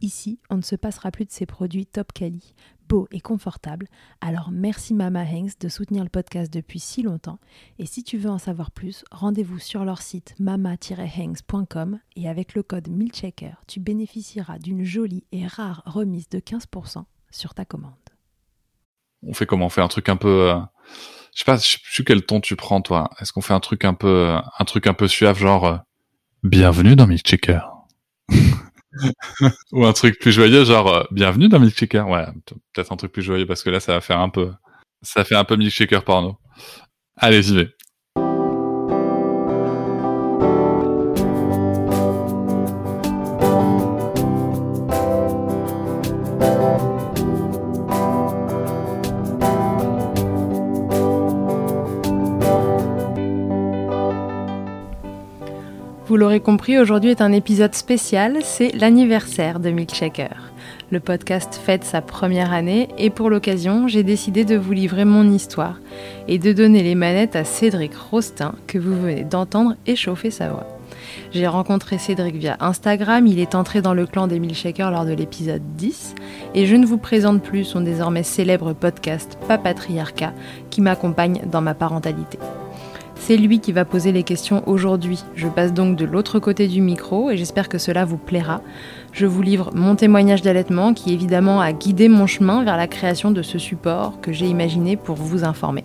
Ici, on ne se passera plus de ces produits top quali, beaux et confortables. Alors merci Mama Hanks de soutenir le podcast depuis si longtemps. Et si tu veux en savoir plus, rendez-vous sur leur site mama-hanks.com et avec le code MILCHECKER, tu bénéficieras d'une jolie et rare remise de 15% sur ta commande. On fait comment? On fait un truc un peu... Euh, je sais pas, je sais quel ton tu prends toi. Est-ce qu'on fait un truc un peu, un truc un peu suave, genre euh, bienvenue dans Milkshaker ou un truc plus joyeux, genre euh, bienvenue dans Milkshaker. Ouais, peut-être un truc plus joyeux parce que là, ça va faire un peu, ça fait un peu Milkshaker porno. Allez, y vais. Vous l'aurez compris, aujourd'hui est un épisode spécial, c'est l'anniversaire de Milkshaker. Le podcast fête sa première année et pour l'occasion, j'ai décidé de vous livrer mon histoire et de donner les manettes à Cédric Rostin que vous venez d'entendre échauffer sa voix. J'ai rencontré Cédric via Instagram, il est entré dans le clan des Milkshakers lors de l'épisode 10 et je ne vous présente plus son désormais célèbre podcast Papatriarcat qui m'accompagne dans ma parentalité. C'est lui qui va poser les questions aujourd'hui. Je passe donc de l'autre côté du micro et j'espère que cela vous plaira. Je vous livre mon témoignage d'allaitement qui évidemment a guidé mon chemin vers la création de ce support que j'ai imaginé pour vous informer.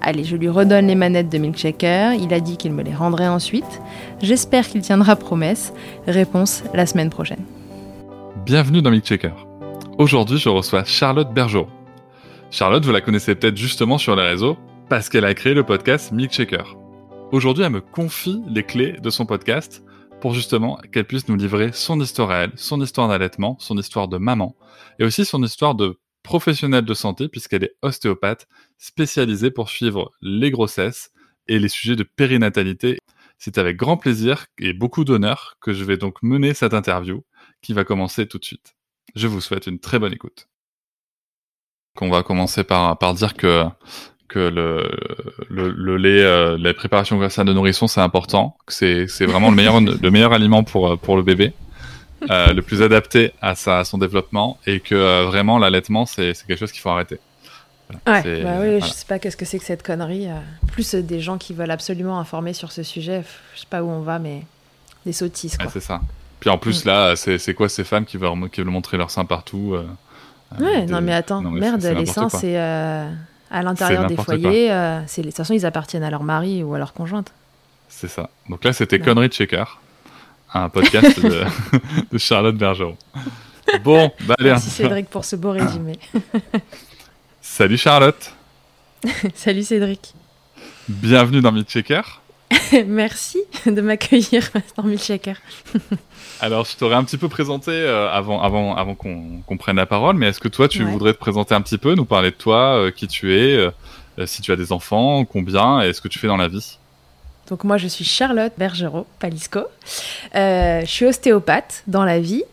Allez, je lui redonne les manettes de Milkshaker, il a dit qu'il me les rendrait ensuite. J'espère qu'il tiendra promesse. Réponse la semaine prochaine. Bienvenue dans Milkshaker. Aujourd'hui, je reçois Charlotte Bergerot. Charlotte, vous la connaissez peut-être justement sur les réseaux parce qu'elle a créé le podcast Milkshaker. Aujourd'hui, elle me confie les clés de son podcast pour justement qu'elle puisse nous livrer son histoire à elle, son histoire d'allaitement, son histoire de maman, et aussi son histoire de professionnelle de santé, puisqu'elle est ostéopathe spécialisée pour suivre les grossesses et les sujets de périnatalité. C'est avec grand plaisir et beaucoup d'honneur que je vais donc mener cette interview qui va commencer tout de suite. Je vous souhaite une très bonne écoute. On va commencer par, par dire que que le, le, le lait, euh, la préparation grâce à de nourrisson, c'est important. C'est, c'est vraiment le meilleur, le meilleur aliment pour, euh, pour le bébé, euh, le plus adapté à, sa, à son développement, et que euh, vraiment l'allaitement, c'est, c'est quelque chose qu'il faut arrêter. Voilà. Ouais, bah oui, je sais pas qu'est-ce que c'est que cette connerie. Plus des gens qui veulent absolument informer sur ce sujet, je sais pas où on va, mais des sottises. Quoi. Ouais, c'est ça. Puis en plus, mm. là, c'est, c'est quoi ces femmes qui veulent, qui veulent montrer leur sein partout Ouais, non mais attends, non, mais merde, les seins, c'est à l'intérieur des foyers. Euh, de toute façon, ils appartiennent à leur mari ou à leur conjointe. C'est ça. Donc là, c'était Connery Checker, un podcast de, de, Charlotte Bergeron. Bon, bah allez. Merci Cédric pour ce beau résumé. Salut Charlotte. Salut Cédric. Bienvenue dans Checker. Merci de m'accueillir dans Milkshaker. Alors, je t'aurais un petit peu présenté euh, avant, avant, avant qu'on prenne la parole, mais est-ce que toi, tu ouais. voudrais te présenter un petit peu, nous parler de toi, euh, qui tu es, euh, si tu as des enfants, combien, et ce que tu fais dans la vie? Donc, moi, je suis Charlotte Bergerot, Palisco. je suis ostéopathe dans la vie.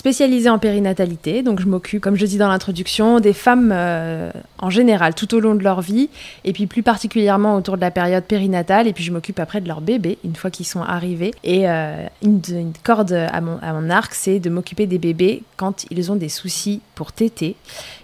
Spécialisée en périnatalité. Donc je m'occupe, comme je dis dans l'introduction, des femmes euh, en général tout au long de leur vie, et puis plus particulièrement autour de la période périnatale. Et puis je m'occupe après de leurs bébés une fois qu'ils sont arrivés. Et euh, une, une, corde à mon, à mon arc, c'est de m'occuper des bébés quand ils ont des soucis pour téter.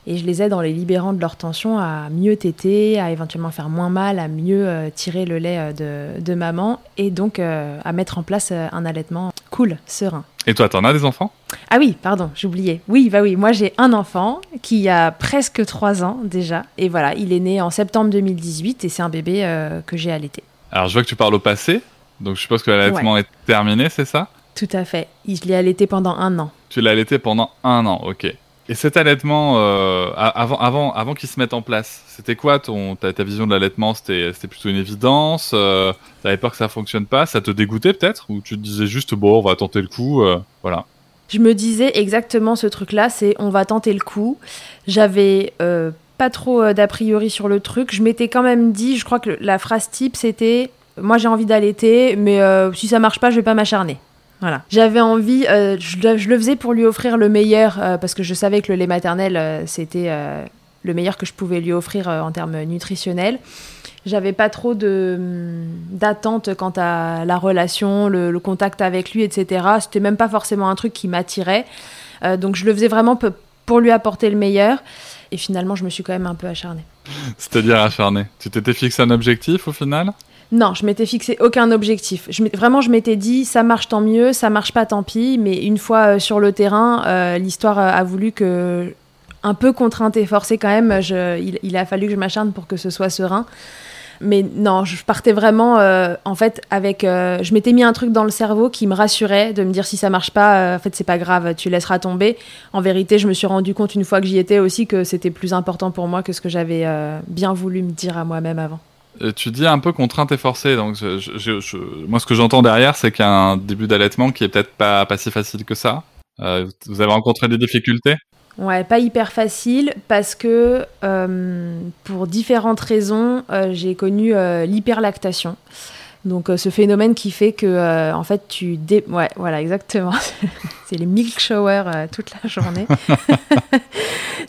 Et je les aide en les libérant de leur tension à mieux téter, à éventuellement faire moins mal, à mieux euh, tirer le lait de, de, maman, et donc à mettre en place un allaitement cool, serein. Et toi, t'en as des enfants? Ah oui, pardon, j'oubliais. Oui, bah oui, moi j'ai un enfant qui a presque 3 ans déjà. Et voilà, il est né en septembre 2018 et c'est un bébé euh, que j'ai allaité. Alors je vois que tu parles au passé, donc je suppose que l'allaitement ouais. est terminé, c'est ça? Tout à fait. Je l'ai allaité pendant un an. Tu l'as allaité pendant un an, ok. Et cet allaitement, euh, avant, avant, avant qu'il se mette en place, c'était quoi ton, ta, ta vision de l'allaitement? C'était plutôt une évidence euh, T'avais peur que ça fonctionne pas? Ça te dégoûtait peut-être? Ou tu te disais juste, bon, on va tenter le coup euh, Voilà. Je me disais exactement ce truc-là, c'est on va tenter le coup. J'avais euh, pas trop d'a priori sur le truc. Je m'étais quand même dit, je crois que la phrase type, c'était moi j'ai envie d'allaiter, mais euh, si ça marche pas, je vais pas m'acharner. Voilà. J'avais envie, euh, je, je, le faisais pour lui offrir le meilleur, euh, parce que je savais que le lait maternel, euh, c'était le meilleur que je pouvais lui offrir en termes nutritionnels. J'avais pas trop d'attente quant à la relation, le, le, contact avec lui, etc. C'était même pas forcément un truc qui m'attirait. donc je le faisais vraiment pour lui apporter le meilleur. Et finalement, je me suis quand même un peu acharnée. C'est-à-dire acharnée Tu t'étais fixé un objectif au final? Non, je m'étais fixé aucun objectif. Je vraiment, je m'étais dit, ça marche tant mieux, ça marche pas tant pis. Mais une fois euh, sur le terrain, euh, l'histoire a voulu que, un peu contrainte et forcée quand même, il, a fallu que je m'acharne pour que ce soit serein. Mais non, je partais vraiment, euh, en fait, avec. Euh, je m'étais mis un truc dans le cerveau qui me rassurait de me dire si ça marche pas, euh, en fait, c'est pas grave, tu laisseras tomber. En vérité, je me suis rendu compte une fois que j'y étais aussi que c'était plus important pour moi que ce que j'avais bien voulu me dire à moi-même avant. Tu dis un peu contrainte et forcée, donc moi ce que j'entends derrière, c'est qu'il y a un début d'allaitement qui est peut-être pas, pas si facile que ça. Vous avez rencontré des difficultés? Ouais, pas hyper facile parce que euh, pour différentes raisons, euh, j'ai connu euh, l'hyperlactation. Donc ce phénomène qui fait que en fait tu dé... ouais voilà exactement. C'est les milk showers toute la journée.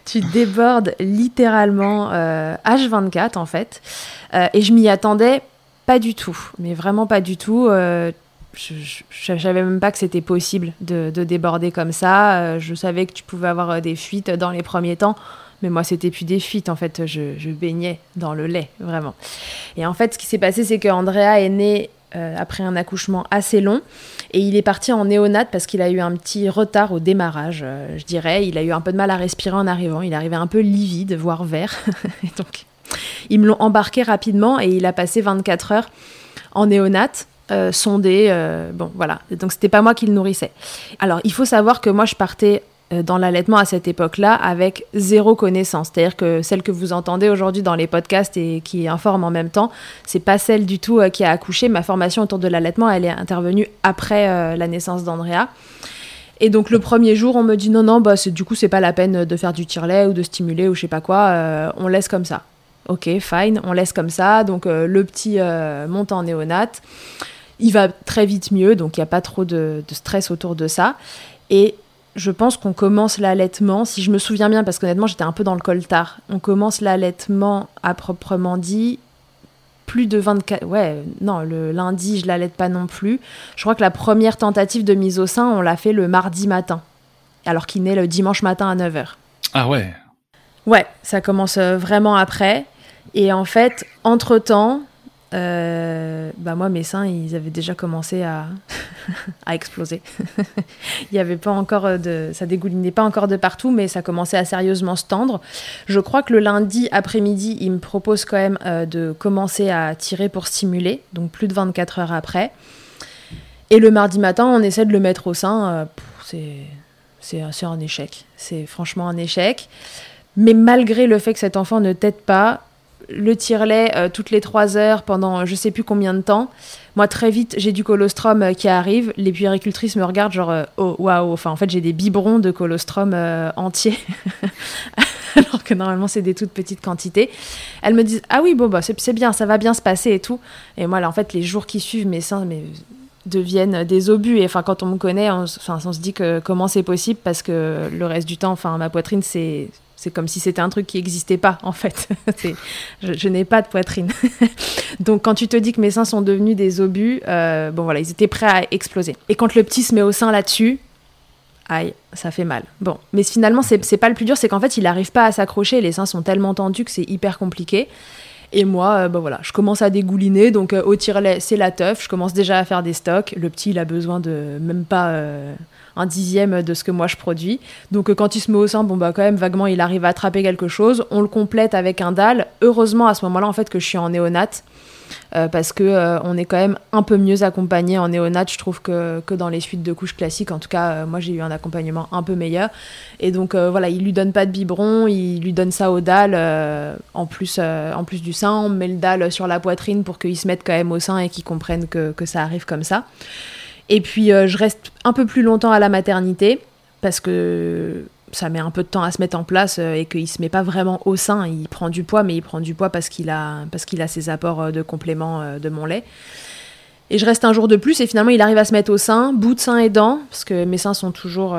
Tu débordes littéralement H24 en fait. Et je m'y attendais pas du tout mais vraiment pas du tout je ne savais même pas que c'était possible de, de, déborder comme ça. Euh, je savais que tu pouvais avoir euh, des fuites dans les premiers temps, mais moi, c'était plus des fuites. En fait, je, baignais dans le lait, vraiment. Et en fait, ce qui s'est passé, c'est que Andrea est né euh, après un accouchement assez long et il est parti en néonate parce qu'il a eu un petit retard au démarrage, je dirais. Il a eu un peu de mal à respirer en arrivant. Il arrivait un peu livide, voire vert. et donc, ils me l'ont embarqué rapidement et il a passé 24 heures en néonate euh, sondé. Euh, bon, voilà. Donc, c'était pas moi qui le nourrissais. Alors, il faut savoir que moi, je partais euh, dans l'allaitement à cette époque-là avec zéro connaissance. C'est-à-dire que celle que vous entendez aujourd'hui dans les podcasts et qui informe en même temps, c'est pas celle du tout euh, qui a accouché. Ma formation autour de l'allaitement, elle est intervenue après euh, la naissance d'Andrea. Et donc le premier jour, on me dit non, non, bah, du coup, c'est pas la peine de faire du tire-lait ou de stimuler ou je sais pas quoi, euh, on laisse comme ça. Ok, fine, on laisse comme ça. Donc le petit monte en néonate il va très vite mieux, donc il n'y a pas trop de, de, stress autour de ça. Et je pense qu'on commence l'allaitement, si je me souviens bien, parce qu'honnêtement j'étais un peu dans le coltard, on commence l'allaitement à proprement dit plus de 24... Ouais, non, le lundi je l'allaite pas non plus. Je crois que la première tentative de mise au sein, on l'a fait le mardi matin, alors qu'il naît le dimanche matin à 9h. Ah ouais Ouais, ça commence vraiment après. Et en fait, entre-temps, euh, bah moi mes seins ils avaient déjà commencé à, à exploser. Il y avait pas encore de ça dégoulinait pas encore de partout mais ça commençait à sérieusement se tendre. Je crois que le lundi après-midi il me propose quand même euh, de commencer à tirer pour stimuler donc plus de 24 heures après. Et le mardi matin on essaie de le mettre au sein euh, c'est c'est un échec. C'est franchement un échec. Mais malgré le fait que cet enfant ne tête pas le tire-lait euh, toutes les trois heures pendant je sais plus combien de temps. Moi, très vite, j'ai du colostrum euh, qui arrive. Les puéricultrices me regardent genre, euh, oh waouh, enfin en fait, j'ai des biberons de colostrum euh, entiers. Alors que normalement, c'est des toutes petites quantités. Elles me disent, ah oui, bon, bah, c'est bien, ça va bien se passer et tout. Et moi, là, en fait, les jours qui suivent, mes seins, mais deviennent des obus. Et enfin, quand on me connaît, on, on se dit que comment c'est possible parce que le reste du temps, enfin, ma poitrine, c'est c'est comme si c'était un truc qui n'existait pas, en fait. je, n'ai pas de poitrine. Donc, quand tu te dis que mes seins sont devenus des obus, euh, bon voilà, ils étaient prêts à exploser. Et quand le petit se met au sein là-dessus, aïe, ça fait mal. Bon, mais finalement, c'est pas le plus dur, c'est qu'en fait, il n'arrive pas à s'accrocher. Les seins sont tellement tendus que c'est hyper compliqué. Et moi, euh, voilà, je commence à dégouliner. Donc, euh, au tire-lait, c'est la teuf. Je commence déjà à faire des stocks. Le petit, il a besoin de même pas euh, un dixième de ce que moi je produis. Donc, quand il se met au sein, bon, bah, quand même, vaguement, il arrive à attraper quelque chose. On le complète avec un dalle. Heureusement, à ce moment-là, en fait, que je suis en néonate. Euh, parce que euh, on est quand même un peu mieux accompagné en néonat, je trouve, que, que dans les suites de couches classiques. En tout cas, euh, moi, j'ai eu un accompagnement un peu meilleur. Et donc, voilà, il lui donne pas de biberon, il lui donne ça au dalle, en, plus, en plus du sein. On met le dalle sur la poitrine pour qu'il se mette quand même au sein et qu'il comprenne que, que, ça arrive comme ça. Et puis, je reste un peu plus longtemps à la maternité parce que ça met un peu de temps à se mettre en place euh, et qu'il se met pas vraiment au sein. Il prend du poids, mais il prend du poids parce qu'il a, parce qu'il a ses apports euh, de complément euh, de mon lait. Et je reste un jour de plus et finalement il arrive à se mettre au sein, bout de sein aidant, parce que mes seins sont toujours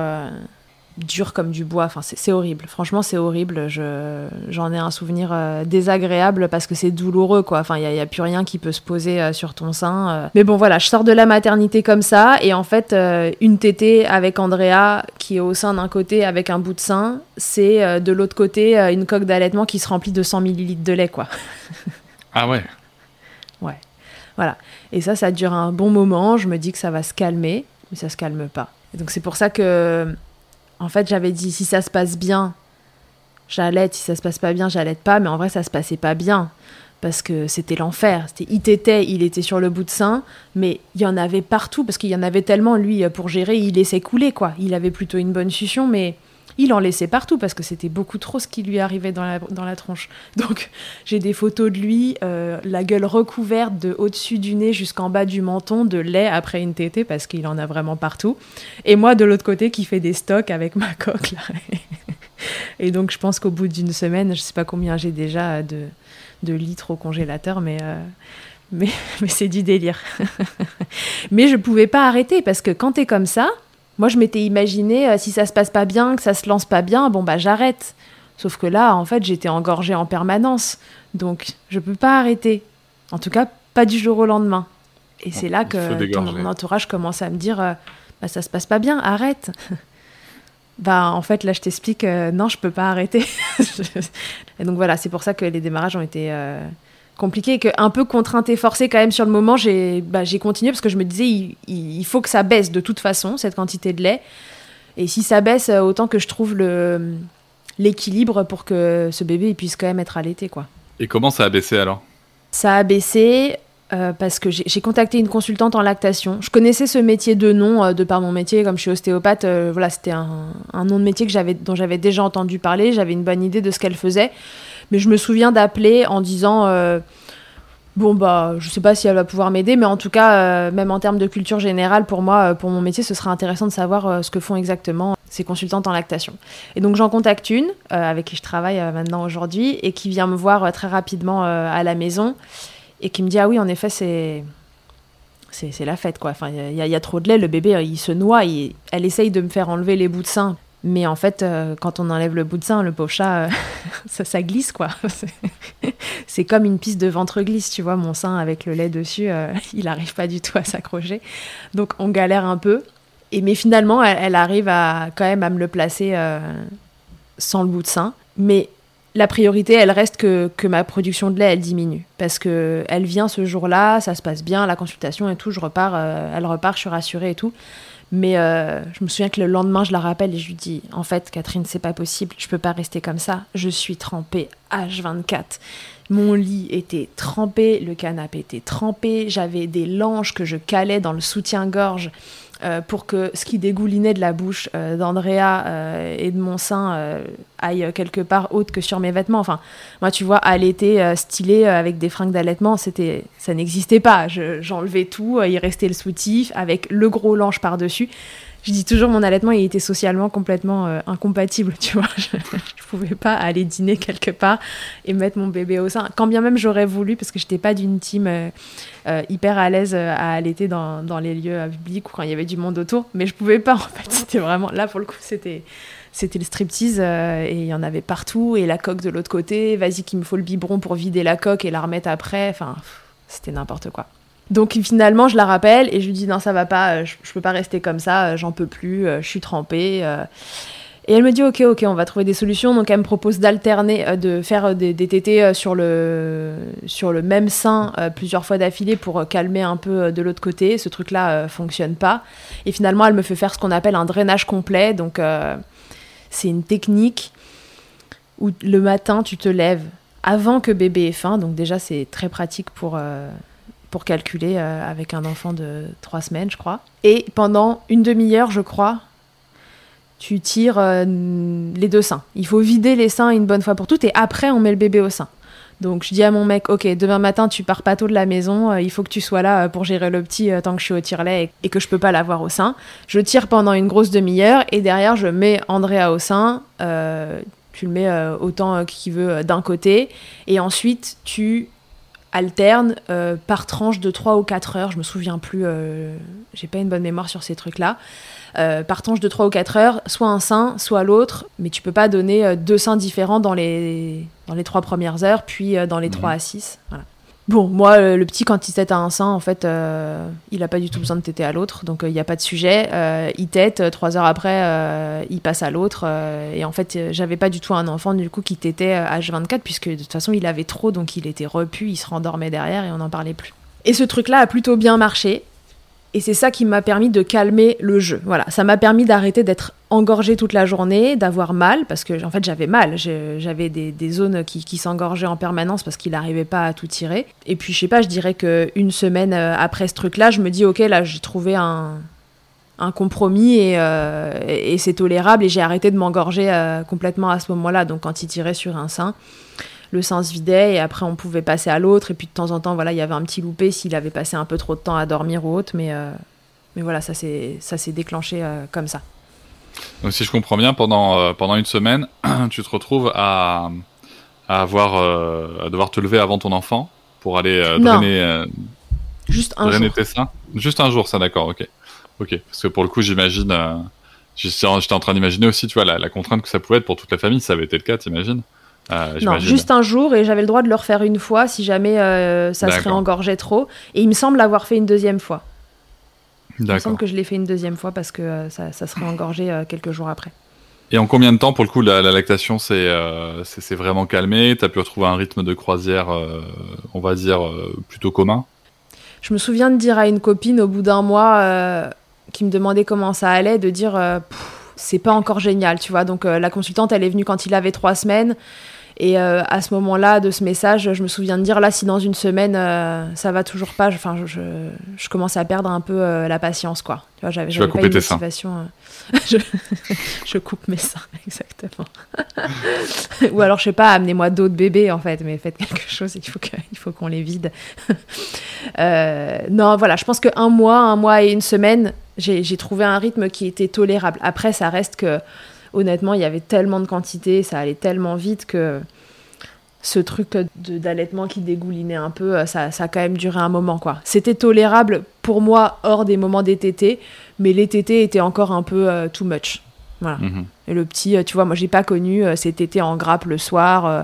dur comme du bois. Enfin, c'est horrible. Franchement, c'est horrible. J'en ai un souvenir euh, désagréable parce que c'est douloureux, quoi. Enfin, il n'y a, plus rien qui peut se poser euh, sur ton sein. Euh. Mais bon, voilà, je sors de la maternité comme ça. Et en fait, une tétée avec Andrea qui est au sein d'un côté avec un bout de sein, c'est de l'autre côté une coque d'allaitement qui se remplit de 100 millilitres de lait, quoi. ah ouais Ouais. Voilà. Et ça, ça dure un bon moment. Je me dis que ça va se calmer, mais ça se calme pas. donc c'est pour ça que en fait, j'avais dit si ça se passe bien, j'allaite, si ça se passe pas bien, j'allaite pas, mais en vrai, ça se passait pas bien parce que c'était l'enfer. C'était, il était, il était sur le bout de sein, mais il y en avait partout parce qu'il y en avait tellement. Lui, pour gérer, il laissait couler quoi. Il avait plutôt une bonne succion, mais il en laissait partout parce que c'était beaucoup trop ce qui lui arrivait dans la, dans la tronche. Donc j'ai des photos de lui, euh, la gueule recouverte de au-dessus du nez jusqu'en bas du menton de lait après une tétée parce qu'il en a vraiment partout. Et moi de l'autre côté qui fait des stocks avec ma coque. Et donc je pense qu'au bout d'une semaine, je sais pas combien j'ai déjà de, de litres au congélateur, mais... Euh, mais, mais c'est du délire. mais je pouvais pas arrêter parce que quand t'es comme ça, moi, je m'étais imaginé, euh, si ça se passe pas bien, que ça se lance pas bien, bon, bah j'arrête. Sauf que là, en fait, j'étais engorgée en permanence. Donc, je peux pas arrêter. En tout cas, pas du jour au lendemain. Et c'est là que mon entourage commence à me dire euh, bah, ça se passe pas bien, arrête. bah, en fait, là, je t'explique, euh, non, je peux pas arrêter. et donc, voilà, c'est pour ça que les démarrages ont été compliqué que un peu contrainte et forcée quand même sur le moment j'ai bah, j'ai continué parce que je me disais il, faut que ça baisse de toute façon cette quantité de lait et si ça baisse euh, autant que je trouve l'équilibre pour que ce bébé il puisse quand même être allaité quoi et comment ça a baissé alors? Ça a baissé euh, parce que j'ai contacté une consultante en lactation. Je connaissais ce métier de nom euh, de par mon métier, comme je suis ostéopathe. voilà, c'était un, un, nom de métier que j'avais, dont j'avais déjà entendu parler. J'avais une bonne idée de ce qu'elle faisait. Mais je me souviens d'appeler en disant euh, bon bah je sais pas si elle va pouvoir m'aider mais en tout cas euh, même en termes de culture générale pour moi euh, pour mon métier ce serait intéressant de savoir ce que font exactement ces consultantes en lactation. Et donc j'en contacte une avec qui je travaille maintenant aujourd'hui et qui vient me voir très rapidement à la maison et qui me dit ah oui en effet c'est c'est la fête quoi. Enfin il y, a trop de lait le bébé il se noie elle essaye de me faire enlever les bouts de sein mais en fait, euh, quand on enlève le bout de sein, le pauvre chat, euh, ça, glisse, quoi. c'est comme une piste de ventre glisse, tu vois. Mon sein avec le lait dessus, euh, il n'arrive pas du tout à s'accrocher. Donc on galère un peu. Et, mais finalement, elle, arrive à, quand même à me le placer sans le bout de sein. Mais la priorité, elle reste que, que, ma production de lait, elle diminue. Parce que elle vient ce jour-là, ça se passe bien, la consultation et tout, je repars, elle repart, je suis rassurée et tout. Mais euh, je me souviens que le lendemain, je la rappelle et je lui dis En fait, Catherine, c'est pas possible, je peux pas rester comme ça. Je suis trempée H24. Mon lit était trempé, le canapé était trempé, j'avais des langes que je calais dans le soutien-gorge. Euh, pour que ce qui dégoulinait de la bouche euh, d'Andrea euh, et de mon sein aille quelque part autre que sur mes vêtements. Enfin, moi, tu vois, l'été, stylé avec des fringues d'allaitement, c'était, ça n'existait pas. j'enlevais tout, il restait le soutif avec le gros linge par-dessus. Je dis toujours mon allaitement il était socialement complètement euh, incompatible tu vois. Je, je, pouvais pas aller dîner quelque part et mettre mon bébé au sein. Quand bien même j'aurais voulu parce que j'étais pas d'une team euh, euh, hyper à l'aise à allaiter dans, dans, les lieux publics ou quand il y avait du monde autour mais je pouvais pas en fait. C'était vraiment là pour le coup c'était c'était le striptease et il y en avait partout et la coque de l'autre côté. Vas-y qu'il me faut le biberon pour vider la coque et la remettre après. Enfin c'était n'importe quoi donc finalement, je la rappelle et je lui dis non, ça va pas, je, je peux pas rester comme ça, j'en peux plus, je suis trempée. Et elle me dit ok, ok, on va trouver des solutions. Donc elle me propose d'alterner, de faire des, des tétés sur le, sur le même sein plusieurs fois d'affilée pour calmer un peu de l'autre côté. Ce truc-là fonctionne pas. Et finalement, elle me fait faire ce qu'on appelle un drainage complet. Donc c'est une technique où le matin, tu te lèves avant que bébé ait faim. Donc déjà, c'est très pratique pour pour calculer euh, avec un enfant de trois semaines, je crois. Et pendant une demi-heure, je crois, tu tires euh, les deux seins. Il faut vider les seins une bonne fois pour toutes et après, on met le bébé au sein. Donc je dis à mon mec, ok, demain matin tu pars pas tôt de la maison, euh, il faut que tu sois là pour gérer le petit tant que je suis au tire-lait et, et, que je peux pas l'avoir au sein. Je tire pendant une grosse demi-heure et derrière je mets Andrea au sein. tu le mets autant qu'il veut d'un côté et ensuite tu alterne euh, par tranche de 3 ou 4 heures, je me souviens plus, euh, j'ai pas une bonne mémoire sur ces trucs-là, euh, par tranche de 3 ou 4 heures, soit un sein, soit l'autre, mais tu peux pas donner deux seins différents dans les, dans les 3 premières heures, puis dans les 3 à 6. Voilà. Bon, moi, le petit, quand il tète à un sein, en fait, euh, il n'a pas du tout besoin de téter à l'autre, donc il n'y a pas de sujet. Euh, il tète, trois heures après, euh, il passe à l'autre. et en fait, j'avais pas du tout un enfant, du coup, qui tétait H24, puisque de toute façon, il avait trop, donc il était repu, il se rendormait derrière et on n'en parlait plus. Et ce truc-là a plutôt bien marché. Et c'est ça qui m'a permis de calmer le jeu. Voilà, ça m'a permis d'arrêter d'être engorgée toute la journée, d'avoir mal, parce que en fait j'avais mal, j'avais des, zones qui, qui s'engorgeaient en permanence parce qu'il n'arrivait pas à tout tirer. Et puis je sais pas, je dirais qu'une semaine euh, après ce truc-là, je me dis ok, là j'ai trouvé un, un compromis et, euh, c'est tolérable et j'ai arrêté de m'engorger euh, complètement à ce moment-là. Donc quand il tirait sur un sein, le sein se vidait et après on pouvait passer à l'autre. Et puis de temps en temps voilà il y avait un petit loupé s'il avait passé un peu trop de temps à dormir ou autre. Mais euh, mais voilà ça s'est déclenché euh, comme ça. Donc si je comprends bien pendant euh, pendant une semaine tu te retrouves à à avoir à devoir te lever avant ton enfant pour aller drainer juste un drainer jour. tes seins? Juste un jour ça d'accord ok. Ok parce que pour le coup j'imagine j'étais en train d'imaginer aussi tu vois la, la contrainte que ça pouvait être pour toute la famille ça avait été le cas t'imagines? Euh, non, juste un jour et j'avais le droit de le refaire une fois si jamais euh, ça serait engorgé trop. Et il me semble l'avoir fait une deuxième fois. Il me semble que je l'ai fait une deuxième fois parce que euh, ça, ça, serait engorgé euh, quelques jours après. Et en combien de temps, pour le coup, la, la lactation s'est vraiment calmée? Tu as pu retrouver un rythme de croisière, on va dire, plutôt commun? Je me souviens de dire à une copine au bout d'un mois qui me demandait comment ça allait, de dire c'est pas encore génial, tu vois. Donc la consultante, elle est venue quand il avait trois semaines. Et euh, à ce moment-là, de ce message, je me souviens de dire là, si dans une semaine euh, ça va toujours pas, enfin, je, je, je, commence à perdre un peu euh, la patience, quoi. Tu vois, j'avais pas une motivation. je, je, coupe mes seins, exactement. Ou alors, je sais pas, amenez-moi d'autres bébés, en fait, mais faites quelque chose, il faut faut qu'on les vide. non, voilà, je pense qu'un mois, un mois et une semaine, j'ai trouvé un rythme qui était tolérable. Après, ça reste que honnêtement, il y avait tellement de quantité, ça allait tellement vite que ce truc d'allaitement qui dégoulinait un peu, ça, ça, a quand même duré un moment. quoi. C'était tolérable pour moi hors des moments des tétés, mais les tétés étaient encore un peu uh, too much. Voilà. Mm -hmm. Et le petit, tu vois, moi j'ai pas connu euh, ces tétés en grappe le soir, euh,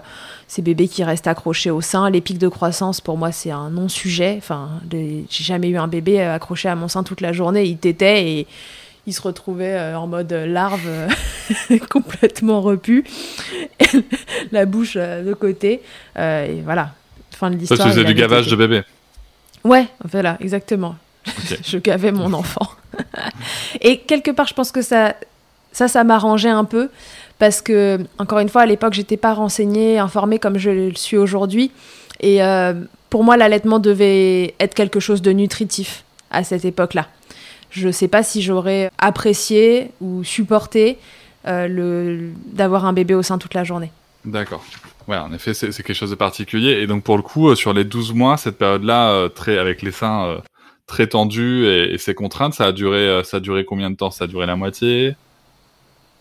ces bébés qui restent accrochés au sein. Les pics de croissance, pour moi, c'est un non-sujet. Enfin, j'ai jamais eu un bébé accroché à mon sein toute la journée, il tétait et il se retrouvait euh, en mode larve euh, complètement repu, la bouche euh, de côté. et voilà, fin de l'histoire. Ça, tu faisais du gavage de bébé Ouais, voilà, exactement. Okay. je gavais mon enfant. et quelque part, je pense que ça, ça, ça m'arrangeait un peu. Parce que, encore une fois, à l'époque, j'étais pas renseignée, informée comme je le suis aujourd'hui. Et euh, pour moi, l'allaitement devait être quelque chose de nutritif à cette époque-là je ne sais pas si j'aurais apprécié ou supporté euh, le d'avoir un bébé au sein toute la journée. D'accord. Ouais, en effet, c'est quelque chose de particulier. Et donc, pour le coup, euh, sur les 12 mois, cette période-là, euh, très avec les seins très tendu et, ces contraintes, ça a duré, ça a duré combien de temps? Ça a duré la moitié?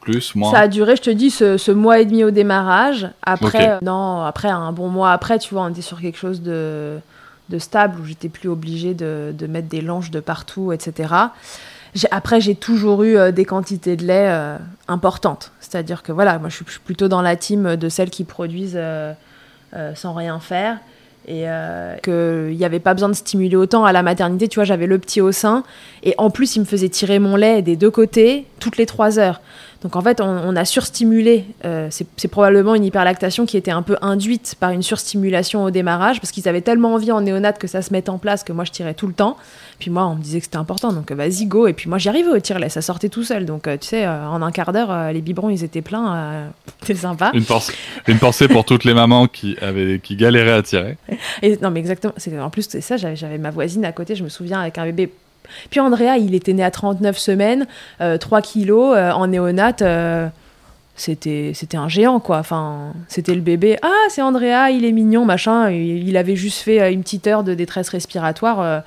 Plus, moins? Ça a duré, je te dis, ce, mois et demi au démarrage. Après, non, après un bon mois après, tu vois, on était sur quelque chose de, de stable où j'étais plus obligée de, mettre des langes de partout, etc. Après, j'ai toujours eu des quantités de lait importantes. C'est-à-dire que voilà, moi, je suis plutôt dans la team de celles qui produisent sans rien faire et euh, qu'il n'y avait pas besoin de stimuler autant à la maternité. Tu vois, j'avais le petit au sein et en plus, il me faisait tirer mon lait des deux côtés toutes les trois heures. Donc en fait, on, a surstimulé. Euh, c'est probablement une hyperlactation qui était un peu induite par une surstimulation au démarrage, parce qu'ils avaient tellement envie en néonate que ça se mette en place que moi je tirais tout le temps. Puis moi, on me disait que c'était important, donc vas-y go. Et puis moi, j'y arrivais au tire-lait, ça sortait tout seul. Donc euh, tu sais, euh, en un quart d'heure, les biberons ils étaient pleins. C'était sympa. Une, pensée, une pensée pour toutes les mamans qui avaient qui galéraient à tirer. Et, non mais exactement. En plus c'est ça, j'avais ma voisine à côté. Je me souviens avec un bébé puis Andrea, il était né à 39 semaines, 3 euh, kilos, euh, en néonate. Euh, c'était c'était un géant quoi. Enfin c'était le bébé. Ah c'est Andrea il est mignon machin. Il, avait juste fait une petite heure de détresse respiratoire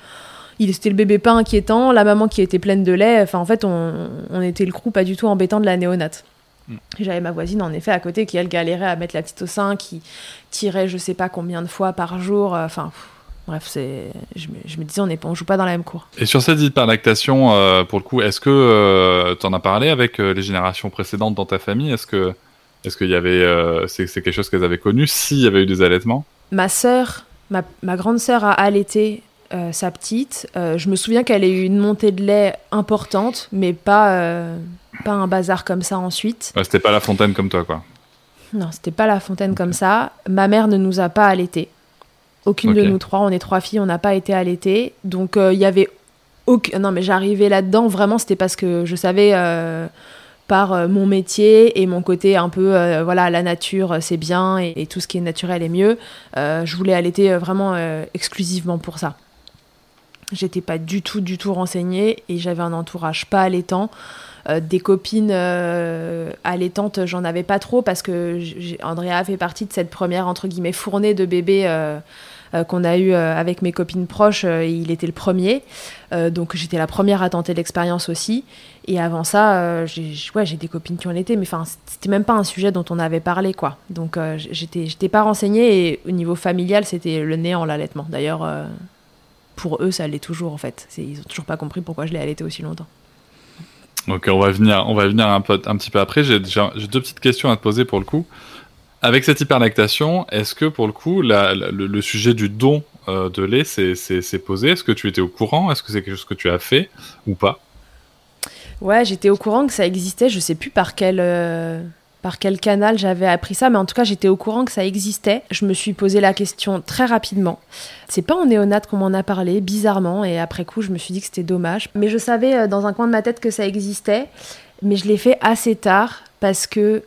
il c'était le bébé pas inquiétant la maman qui était pleine de lait. Enfin en fait on, on était le crew pas du tout embêtant de la néonate. Mm. j'avais ma voisine en effet à côté qui elle galérait à mettre la petite au sein qui tirait je sais pas combien de fois par jour enfin Bref, c'est, je, me, disais, on ne joue pas dans la même cour. Et sur cette hyperlactation, euh, pour le coup, est-ce que euh, tu en as parlé avec euh, les générations précédentes dans ta famille? Est-ce que, est-ce qu'il y avait, c'est, quelque chose qu'elles avaient connu S'il y avait eu des allaitements? Ma sœur, ma, grande sœur a allaité sa petite. je me souviens qu'elle a eu une montée de lait importante, mais pas, pas un bazar comme ça ensuite. c'était pas la fontaine comme toi, quoi. Non, c'était pas la fontaine comme ça. Ma mère ne nous a pas allaité. Aucune de nous trois, on est trois filles, on n'a pas été allaitées. Donc euh, il y avait aucun... Non mais j'arrivais là-dedans, vraiment c'était parce que je savais euh, par euh, mon métier et mon côté un peu, voilà, la nature c'est bien et, tout ce qui est naturel est mieux. je voulais allaiter vraiment exclusivement pour ça. J'étais pas du tout, du tout renseignée et j'avais un entourage pas allaitant. des copines allaitantes, j'en avais pas trop parce que Andrea fait partie de cette première entre guillemets fournée de bébés euh, qu'on a eu euh, avec mes copines proches, euh, il était le premier. donc j'étais la première à tenter l'expérience aussi. Et avant ça, j'ai des copines qui ont été, mais c'était même pas un sujet dont on avait parlé, quoi. Donc j'étais, pas renseignée et au niveau familial, c'était le néant, l'allaitement. D'ailleurs, pour eux, ça l'est toujours, en fait. Ils ont toujours pas compris pourquoi je l'ai allaité aussi longtemps. Ok, on va venir, on va venir un petit peu après. J'ai deux petites questions à te poser pour le coup. Avec cette hyperlactation, est-ce que pour le coup, le, sujet du don euh, de lait s'est posé? Est-ce que tu étais au courant? Est-ce que c'est quelque chose que tu as fait ou pas? Ouais, j'étais au courant que ça existait. Je sais plus par quel, euh, par quel canal j'avais appris ça, mais en tout cas, j'étais au courant que ça existait. Je me suis posé la question très rapidement. C'est pas en néonate qu'on m'en a parlé, bizarrement, et après coup, je me suis dit que c'était dommage. Mais je savais euh, dans un coin de ma tête que ça existait, mais je l'ai fait assez tard parce que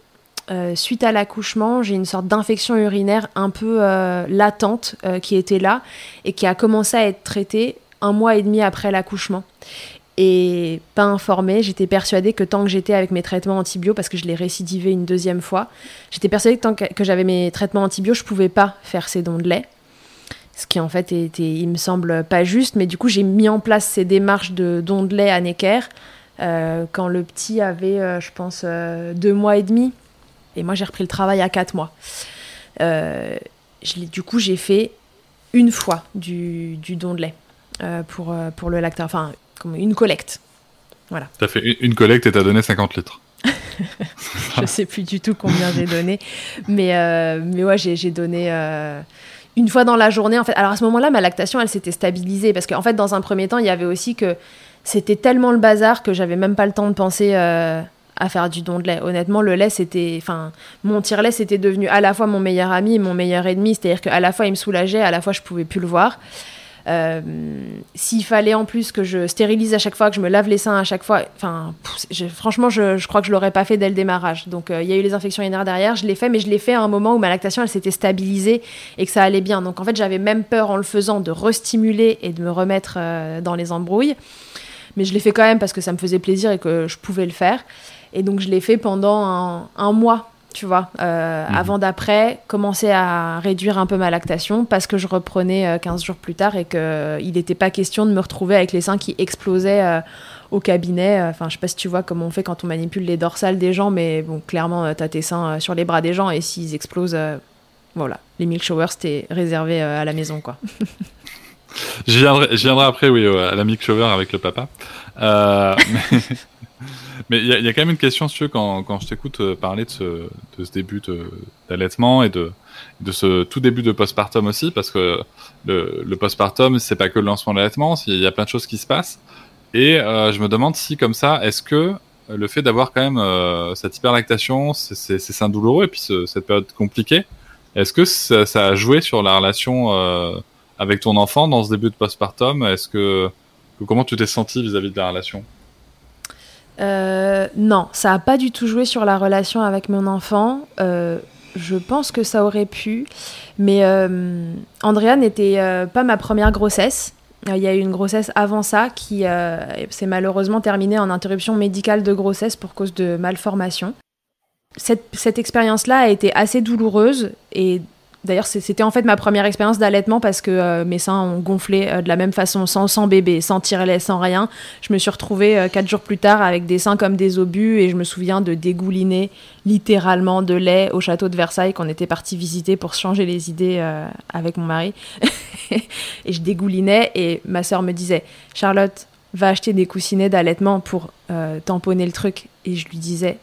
euh, suite à l'accouchement, j'ai une sorte d'infection urinaire un peu euh, latente euh, qui était là et qui a commencé à être traitée un mois et demi après l'accouchement. Et pas informée, j'étais persuadée que tant que j'étais avec mes traitements antibio, parce que je l'ai récidivé une deuxième fois, j'étais persuadée que tant que, j'avais mes traitements antibio, je pouvais pas faire ces dons de lait. Ce qui en fait était, il me semble, pas juste. Mais du coup, j'ai mis en place ces démarches de dons de lait à Necker quand le petit avait, je pense, deux mois et demi. Et moi, j'ai repris le travail à 4 mois. Euh, du coup, j'ai fait une fois du, don de lait euh, pour, euh, pour le lactat, enfin, comme une collecte. Voilà. Tu as fait une collecte et tu as donné 50 litres. je sais plus du tout combien j'ai donné, mais, mais ouais, j'ai donné une fois dans la journée. En fait, alors à ce moment-là, ma lactation, elle s'était stabilisée parce qu'en fait, dans un premier temps, il y avait aussi que c'était tellement le bazar que j'avais même pas le temps de penser à faire du don de lait. Honnêtement, le lait, c'était. Enfin, mon tire-lait, c'était devenu à la fois mon meilleur ami et mon meilleur ennemi. C'est-à-dire qu'à la fois, il me soulageait, à la fois, je pouvais plus le voir. Euh, s'il fallait en plus que je stérilise à chaque fois, que je me lave les seins à chaque fois, enfin, franchement, je, crois que je l'aurais pas fait dès le démarrage. Donc, euh, il y a eu les infections urinaires derrière, je l'ai fait, mais je l'ai fait à un moment où ma lactation, elle s'était stabilisée et que ça allait bien. Donc, en fait, j'avais même peur en le faisant de restimuler et de me remettre euh, dans les embrouilles. Mais je l'ai fait quand même parce que ça me faisait plaisir et que je pouvais le faire. Et donc je l'ai fait pendant un, mois tu vois, euh, mhm. avant d'après, commencer à réduire un peu ma lactation parce que je reprenais 15 jours plus tard et qu'il n'était pas question de me retrouver avec les seins qui explosaient au cabinet. Enfin, je sais pas si tu vois comment on fait quand on manipule les dorsales des gens, mais bon, clairement, tu as tes seins sur les bras des gens et s'ils explosent, voilà, les milk showers, c'était réservé à la maison, quoi. je, viendrai, après, oui, à la shower avec le papa. Euh, mais il y, a quand même une question, sur quand, quand je t'écoute euh, parler de ce, de ce début d'allaitement et de, de ce tout début de postpartum aussi, parce que le, le postpartum, c'est pas que le lancement de l'allaitement, il y a plein de choses qui se passent. Et euh, je me demande si, comme ça, est-ce que le fait d'avoir quand même euh, cette hyperlactation, c'est seins douloureux et puis cette période compliquée, est-ce que ça, a joué sur la relation euh, avec ton enfant dans ce début de postpartum Est-ce que comment tu t'es senti vis-à-vis de la relation? Euh, Non, ça n'a pas du tout joué sur la relation avec mon enfant. Euh, je pense que ça aurait pu, mais euh, Andrea n'était pas ma première grossesse. Il y a eu une grossesse avant ça qui s'est malheureusement terminée en interruption médicale de grossesse pour cause de malformation. Cette, cette expérience-là a été assez douloureuse et D'ailleurs, c'était en fait ma première expérience d'allaitement parce que euh, mes seins ont gonflé euh, de la même façon, sans, bébé, sans tirer sans rien. Je me suis retrouvée euh, quatre jours plus tard avec des seins comme des obus et je me souviens de dégouliner littéralement de lait au château de Versailles qu'on était parti visiter pour changer les idées avec mon mari. et je dégoulinais et ma soeur me disait Charlotte, va acheter des coussinets d'allaitement pour tamponner le truc. Et je lui disais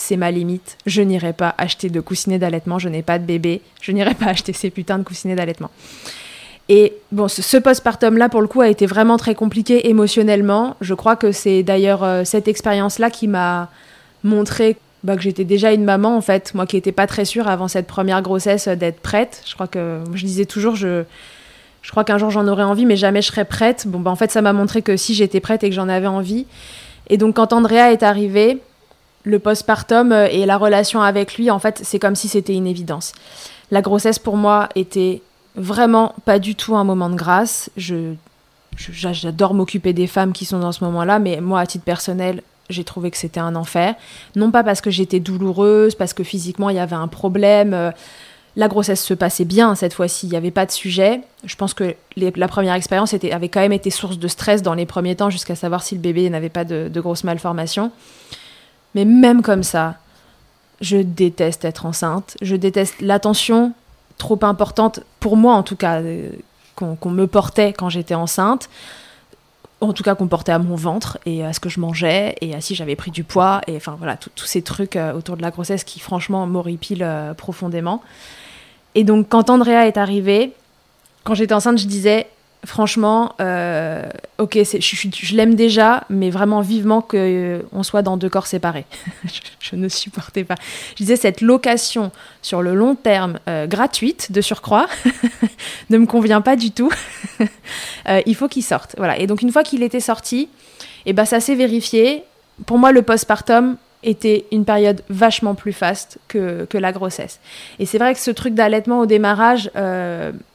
c'est ma limite. Je n'irai pas acheter de coussinets d'allaitement, je n'ai pas de bébé, je n'irai pas acheter ces putains de coussinets d'allaitement. Et bon, ce, postpartum-là, pour le coup, a été vraiment très compliqué émotionnellement. Je crois que c'est d'ailleurs euh, cette expérience-là qui m'a montré bah, que j'étais déjà une maman, en fait. Moi qui n'étais pas très sûre avant cette première grossesse euh, d'être prête. Je crois que je disais toujours, je, je crois qu'un jour j'en aurais envie, mais jamais je serais prête. Bon, bah, en fait, ça m'a montré que si j'étais prête et que j'en avais envie. Et donc, quand Andrea est arrivée, le postpartum euh, et la relation avec lui, en fait, c'est comme si c'était une évidence. La grossesse pour moi était vraiment pas du tout un moment de grâce. Je, j'adore m'occuper des femmes qui sont dans ce moment-là, mais moi, à titre personnel, j'ai trouvé que c'était un enfer. Non pas parce que j'étais douloureuse, parce que physiquement il y avait un problème. Euh, la grossesse se passait bien cette fois-ci, il n'y avait pas de sujet. Je pense que la première expérience avait quand même été source de stress dans les premiers temps, jusqu'à savoir si le bébé n'avait pas de, de grosses malformations. Mais même comme ça, je déteste être enceinte. Je déteste l'attention trop importante, pour moi en tout cas, euh, qu'on me portait quand j'étais enceinte. En tout cas, qu'on portait à mon ventre et à ce que je mangeais et à si j'avais pris du poids. Et enfin voilà, tous ces trucs euh, autour de la grossesse qui franchement m'horripilent euh, profondément. Et donc quand Andrea est arrivée, quand j'étais enceinte, je disais franchement, euh, ok, je, l'aime déjà, mais vraiment vivement qu'on euh, soit dans deux corps séparés. je, ne supportais pas. Je disais, cette location sur le long terme, euh, gratuite de surcroît, ne me convient pas du tout. il faut qu'il sorte. Voilà. Et donc, une fois qu'il était sorti, et eh ben, ça s'est vérifié. Pour moi, le postpartum était une période vachement plus faste que, que la grossesse. Et c'est vrai que ce truc d'allaitement au démarrage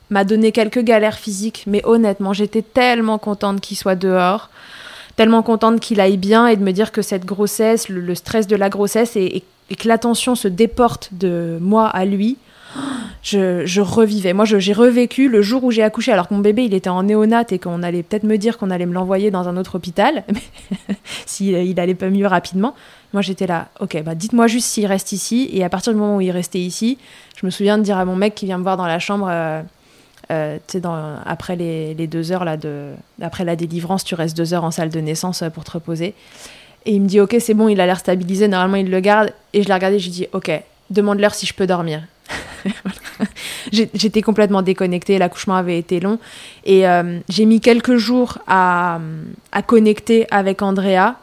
m'a donné quelques galères physiques, mais honnêtement, j'étais tellement contente qu'il soit dehors, tellement contente qu'il aille bien et de me dire que cette grossesse, le, stress de la grossesse et, que l'attention se déporte de moi à lui, je, revivais. Moi, j'ai revécu le jour où j'ai accouché, alors que mon bébé, il était en néonate et qu'on allait peut-être me dire qu'on allait me l'envoyer dans un autre hôpital, s'il il allait pas mieux rapidement. Moi, j'étais là, ok, bah dites-moi juste s'il reste ici. Et à partir du moment où il restait ici, je me souviens de dire à mon mec qui vient me voir dans la chambre, euh, euh, après les, deux heures là, après la délivrance, tu restes deux heures en salle de naissance euh, pour te reposer. Et il me dit, ok, c'est bon, il a l'air stabilisé, normalement il le garde. Et je l'ai regardé, je lui dis, ok, demande-leur si je peux dormir. J'étais complètement déconnectée, l'accouchement avait été long. Et euh, j'ai mis quelques jours à connecter avec Andrea.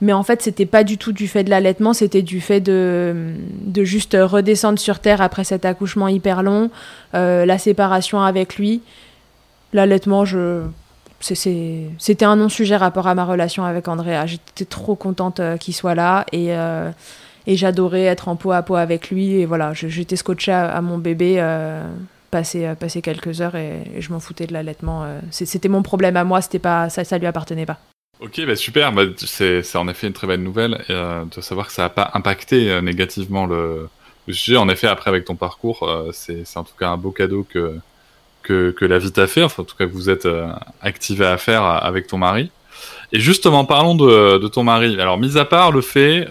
Mais en fait, c'était pas du tout du fait de l'allaitement, c'était du fait de, de juste redescendre sur Terre après cet accouchement hyper long, euh, la séparation avec lui. L'allaitement, je... c'était un non-sujet rapport à ma relation avec Andrea. J'étais trop contente euh, qu'il soit là et, euh, et j'adorais être en peau à peau avec lui. Et voilà, j'étais scotchée à, mon bébé. Passer, passer, quelques heures et, je m'en foutais de l'allaitement. C'était mon problème à moi, pas ça, ça lui appartenait pas. Ok, bah super, bah, c'est en effet une très belle nouvelle euh, de savoir que ça n'a pas impacté euh, négativement le, Je suis en effet, après, avec ton parcours, c'est en tout cas un beau cadeau que, que, que la vie t'a fait, enfin, en tout cas, que vous êtes activé à faire avec ton mari. Et justement, parlons de, de ton mari. Alors, mis à part le fait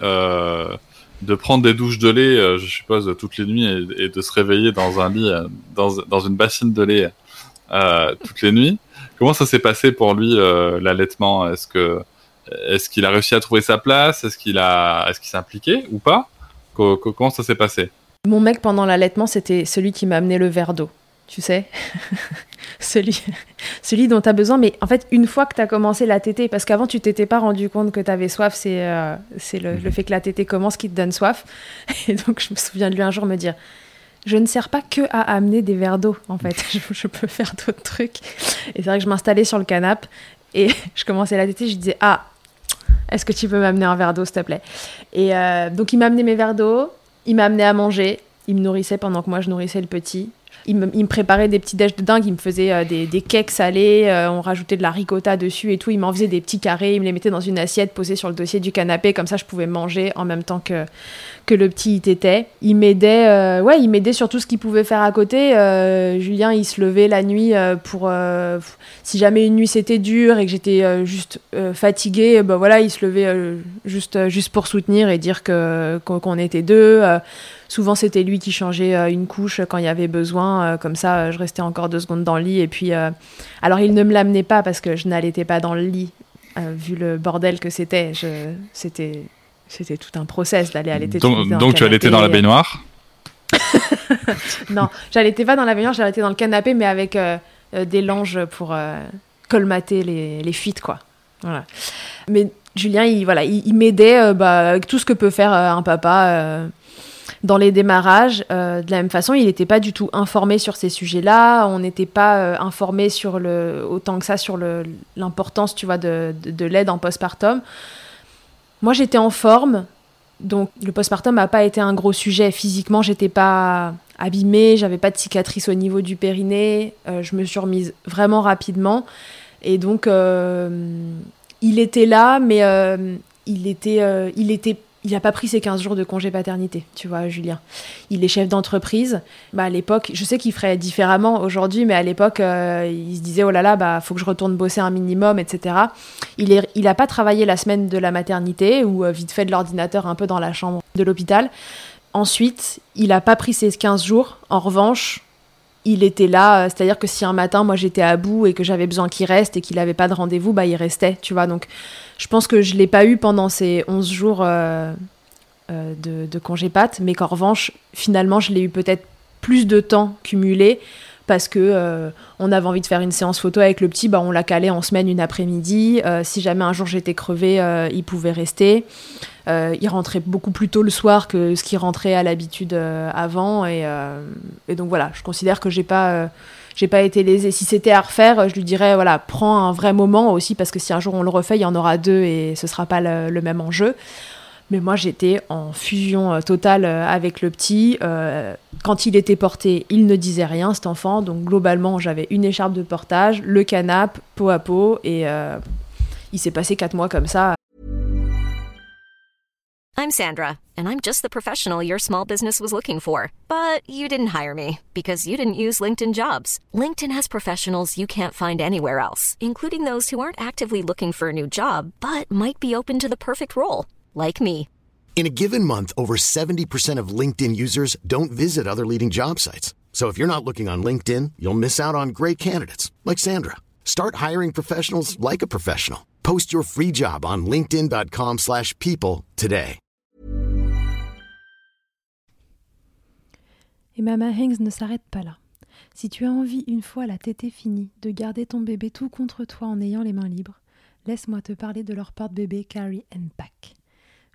de prendre des douches de lait, euh, je suppose, toutes les nuits et, de se réveiller dans un lit, euh, dans, dans une bassine de lait euh, toutes les nuits. Comment ça s'est passé pour lui l'allaitement? Est-ce que est-ce qu'il a réussi à trouver sa place? Est-ce qu'il a est-ce qu'il s'est impliqué ou pas? Comment ça s'est passé? Mon mec pendant l'allaitement, c'était celui qui m'a amené le verre d'eau tu sais, celui, celui dont tu as besoin. Mais en fait, une fois que tu as commencé la tétée, parce qu'avant, tu t'étais pas rendu compte que tu avais soif, c'est euh, c'est le, le, fait que la tétée commence qui te donne soif. Et donc, je me souviens de lui un jour me dire Je ne sers pas que à amener des verres d'eau, en fait. Je, peux faire d'autres trucs. Et c'est vrai que je m'installais sur le canapé et je commençais la tétée. Je disais Ah, est-ce que tu peux m'amener un verre d'eau, s'il te plaît? Et euh, donc, il m'a amené mes verres d'eau, il m'a amené à manger. Il me nourrissait pendant que moi je nourrissais le petit il me, préparait des petits déj de dingue, il me faisait euh, des, des, cakes salés, euh, on rajoutait de la ricotta dessus et tout, il m'en faisait des petits carrés, il me les mettait dans une assiette posée sur le dossier du canapé, comme ça je pouvais manger en même temps que, que le petit y était. Il m'aidait, euh, ouais, il m'aidait sur tout ce qu'il pouvait faire à côté. Julien, il se levait la nuit pour, si jamais une nuit c'était dur et que j'étais juste fatiguée, ben voilà, il se levait juste, juste pour soutenir et dire que qu'on était deux. Souvent, c'était lui qui changeait euh, une couche quand il y avait besoin. Euh, comme ça, euh, je restais encore deux secondes dans le lit. Et puis, alors, il ne me l'amenait pas parce que je n'allaitais pas dans le lit, vu le bordel que c'était. C'était, c'était tout un process d'aller allaiter. Donc, donc tu allaitais dans la baignoire? Non, j'allaitais pas dans la baignoire, j'allaitais dans le canapé, mais avec des langes pour colmater les, les, fuites, quoi. Voilà. Mais Julien, il, voilà, il, m'aidait bah, avec tout ce que peut faire un papa dans les démarrages, euh, de la même façon, il n'était pas du tout informé sur ces sujets-là. On n'était pas euh, informé sur le, autant que ça sur l'importance, tu vois, de, de, l'aide en postpartum. Moi, j'étais en forme, donc le postpartum n'a pas été un gros sujet. Physiquement, j'étais pas abîmée, j'avais pas de cicatrice au niveau du périnée. Euh, je me suis remise vraiment rapidement, et donc il était là, mais il était, il était il n'a pas pris ses 15 jours de congé paternité, tu vois, Julien. Il est chef d'entreprise. Bah, à l'époque, je sais qu'il ferait différemment aujourd'hui, mais à l'époque, euh, il se disait, oh là là, bah, faut que je retourne bosser un minimum, etc. Il n'a pas travaillé la semaine de la maternité ou euh, vite fait de l'ordinateur un peu dans la chambre de l'hôpital. Ensuite, il n'a pas pris ses 15 jours. En revanche, il était là, euh, c'est-à-dire que si un matin, moi j'étais à bout et que j'avais besoin qu'il reste et qu'il n'avait pas de rendez-vous, bah il restait, tu vois. Donc je pense que je ne l'ai pas eu pendant ces 11 jours euh, euh, de, de, congé pâte, mais qu'en revanche, finalement, je l'ai eu peut-être plus de temps cumulé parce que euh, on avait envie de faire une séance photo avec le petit, bah on l'a calé en semaine une après-midi. si jamais un jour j'étais crevée, il pouvait rester. il rentrait beaucoup plus tôt le soir que ce qu'il rentrait à l'habitude avant, et, et, donc voilà, je considère que j'ai pas j'ai pas été lésée. Si c'était à refaire, je lui dirais voilà, prends un vrai moment aussi parce que si un jour on le refait, il y en aura deux et ce sera pas le, même enjeu. Mais moi, j'étais en fusion euh, totale euh, avec le petit. Euh, quand il était porté, il ne disait rien, cet enfant. Donc, globalement, j'avais une écharpe de portage, le canap, peau à peau. Et il s'est passé quatre mois comme ça I'm Sandra, and I'm just the professional your small business was looking for. But you didn't hire me because you didn't use LinkedIn jobs. LinkedIn has professionals you can't find anywhere else, including those who aren't actively looking for a new job but might be open to the perfect role, like me. In a given month, over 70% of LinkedIn users don't visit other leading job sites. So if you're not looking on LinkedIn, you'll miss out on great candidates like Sandra. Start hiring professionals like a professional. Post your free job on linkedin.com/people today. Et Mama Hanks ne s'arrête pas là. Si tu as envie, une fois la tétée finie, de garder ton bébé tout contre toi en ayant les mains libres, laisse-moi te parler de leur porte-bébé Carry and Pack.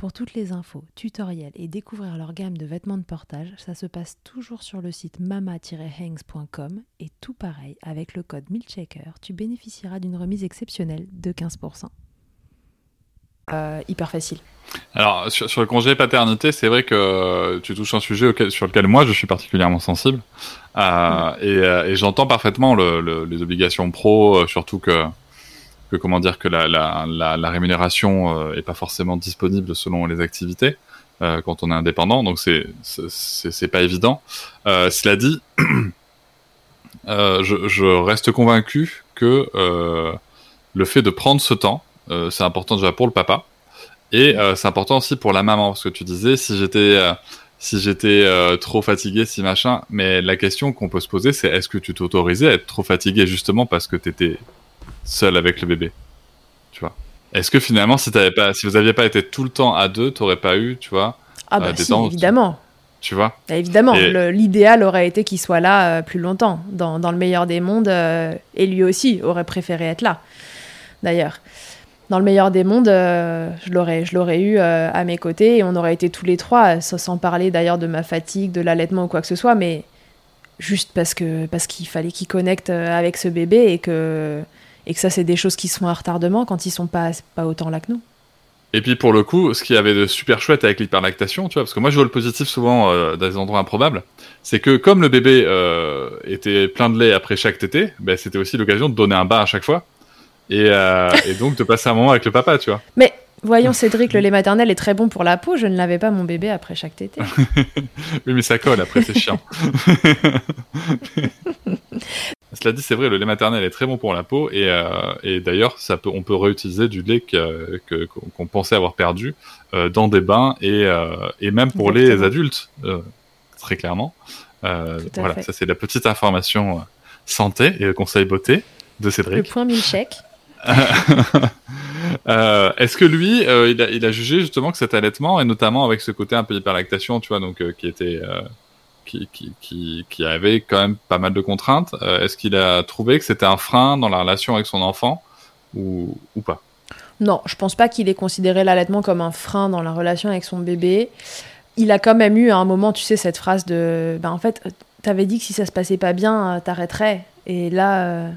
Pour toutes les infos, tutoriels et découvrir leur gamme de vêtements de portage, ça se passe toujours sur le site mama-hangs.com et tout pareil, avec le code MILCHECKER, tu bénéficieras d'une remise exceptionnelle de 15%. Euh, hyper facile. Alors, sur, le congé paternité, c'est vrai que tu touches un sujet sur lequel moi je suis particulièrement sensible. Euh, euh, et, j'entends parfaitement les obligations pro, surtout que que comment dire que la, rémunération euh, est pas forcément disponible selon les activités euh, quand on est indépendant, donc c'est pas évident. Euh, cela dit, je, reste convaincu que le fait de prendre ce temps, c'est important déjà pour le papa et c'est important aussi pour la maman parce que tu disais si j'étais si j'étais trop fatigué, si machin. Mais la question qu'on peut se poser, c'est est-ce que tu t'autorisais à être trop fatigué justement parce que t'étais seul avec le bébé. Tu vois. Est-ce que finalement, si, avais pas, si vous aviez pas été tout le temps à deux, t'aurais pas eu, tu vois, ah bah euh, si, évidemment. Tu vois bah, Évidemment, l'idéal aurait été qu'il soit là euh, plus longtemps, dans, dans, le meilleur des mondes, euh, et lui aussi aurait préféré être là, d'ailleurs. Dans le meilleur des mondes, je l'aurais, je l'aurais eu à mes côtés et on aurait été tous les trois, sans parler d'ailleurs de ma fatigue, de l'allaitement ou quoi que ce soit, mais juste parce que parce qu'il fallait qu'il connecte avec ce bébé et que et que ça, c'est des choses qui sont à retardement quand ils sont pas, pas autant là que nous. Et puis pour le coup, ce qui avait de super chouette avec l'hyperlactation, tu vois, parce que moi je vois le positif souvent euh, dans des endroits improbables, c'est que comme le bébé euh, était plein de lait après chaque tété, ben, c'était aussi l'occasion de donner un bain à chaque fois, et, euh, et donc de passer un moment avec le papa, tu vois. Mais Voyons Cédric, le lait maternel est très bon pour la peau. Je ne l'avais pas mon bébé après chaque tété. oui, mais ça colle après, c'est chiant. Cela dit, c'est vrai, le lait maternel est très bon pour la peau et, euh, d'ailleurs, ça peut, on peut réutiliser du lait qu'on pensait avoir perdu euh, dans des bains et, euh, et même pour les adultes, très clairement. voilà, ça c'est la petite information santé et le conseil beauté de Cédric. Le point mille chèques. Euh, est-ce que lui, euh, il, a, il, a, jugé justement que cet allaitement, et notamment avec ce côté un peu hyperlactation, tu vois, donc euh, qui était, qui, avait quand même pas mal de contraintes, est-ce qu'il a trouvé que c'était un frein dans la relation avec son enfant ou, pas? Non, je pense pas qu'il ait considéré l'allaitement comme un frein dans la relation avec son bébé. Il a quand même eu à un moment, tu sais, cette phrase de, ben en fait, t'avais dit que si ça se passait pas bien, t'arrêterais. Et là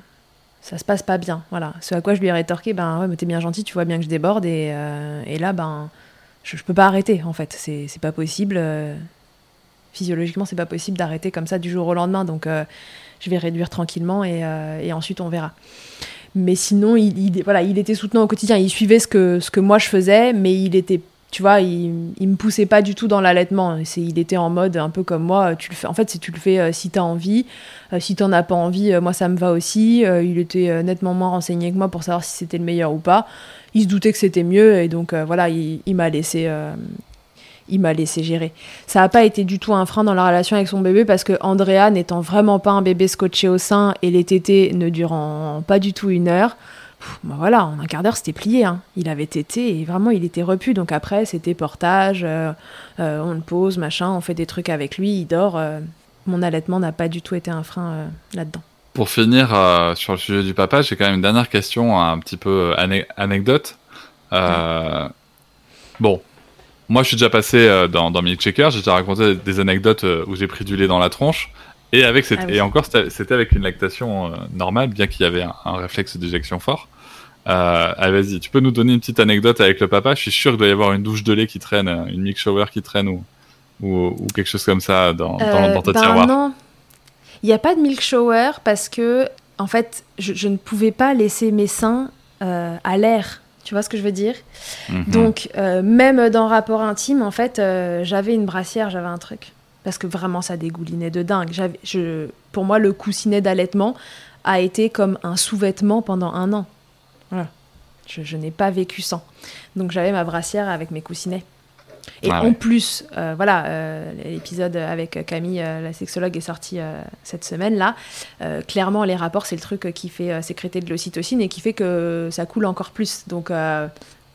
ça se passe pas bien. Voilà. Ce à quoi je lui ai rétorqué, ben ouais, mais t'es bien gentil, tu vois bien que je déborde, et, euh, là, ben, je, je, peux pas arrêter, en fait. C'est pas possible. Euh, physiologiquement, c'est pas possible d'arrêter comme ça du jour au lendemain, donc euh, je vais réduire tranquillement, et, et, ensuite on verra. Mais sinon, il, il, voilà, il était soutenant au quotidien, il suivait ce que, ce que moi je faisais, mais il était tu vois, il, il me poussait pas du tout dans l'allaitement. Il était en mode un peu comme moi. Tu le fais. En fait, si tu le fais, euh, si tu as envie, euh, si tu n'en as pas envie, euh, moi ça me va aussi. il était nettement moins renseigné que moi pour savoir si c'était le meilleur ou pas. Il se doutait que c'était mieux et donc voilà, il, m'a laissé. Il m'a laissé gérer. Ça n'a pas été du tout un frein dans la relation avec son bébé parce que Andrea, n'étant vraiment pas un bébé scotché au sein et les tétés ne durant pas du tout une heure, bah voilà, en un quart d'heure, c'était plié. Hein. Il avait tété et vraiment, il était repu. Donc après, c'était portage, euh, euh, on le pose, machin, on fait des trucs avec lui, il dort. Euh. mon allaitement n'a pas du tout été un frein là-dedans. Pour finir sur le sujet du papa, j'ai quand même une dernière question, un petit peu anecdote. Bon, moi, je suis déjà passé dans, dans Milk Checker, j'ai déjà raconté des anecdotes où j'ai pris du lait dans la tronche. Et, avec cette, ah et encore, c'était avec une lactation normale, bien qu'il y avait un, un réflexe d'éjection fort. Euh, allez, vas-y, tu peux nous donner une petite anecdote avec le papa? Je suis sûr qu'il doit y avoir une douche de lait qui traîne, une milk shower qui traîne ou, ou, quelque chose comme ça dans, dans, euh, ta ben tiroir. Non, il n'y a pas de milk shower parce que, en fait, je, ne pouvais pas laisser mes seins euh, à l'air. Tu vois ce que je veux dire mhm. Donc, même dans rapport intime, en fait, j'avais une brassière, j'avais un truc. Parce que vraiment, ça dégoulinait de dingue. Je, pour moi, le coussinet d'allaitement a été comme un sous-vêtement pendant un an. Je, n'ai pas vécu sans. Donc j'avais ma brassière avec mes coussinets. Et Ah en plus, euh, voilà, euh, l'épisode avec Camille, euh, la sexologue, est sorti cette semaine-là. Clairement, les rapports, c'est le truc qui fait sécréter de l'ocytocine et qui fait que ça coule encore plus. Donc,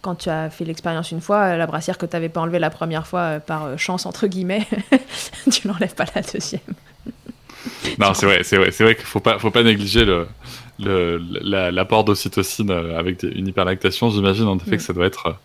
quand tu as fait l'expérience une fois, la brassière que tu n'avais pas enlevée la première fois par chance, entre guillemets, tu l'enlèves pas la deuxième. Non, c'est vrai, c'est vrai, c'est vrai qu'il faut pas, faut pas négliger le, le, la- l'apport d'ocytocine avec des- une hyperlactation. J'imagine en effet Mm. que ça doit être,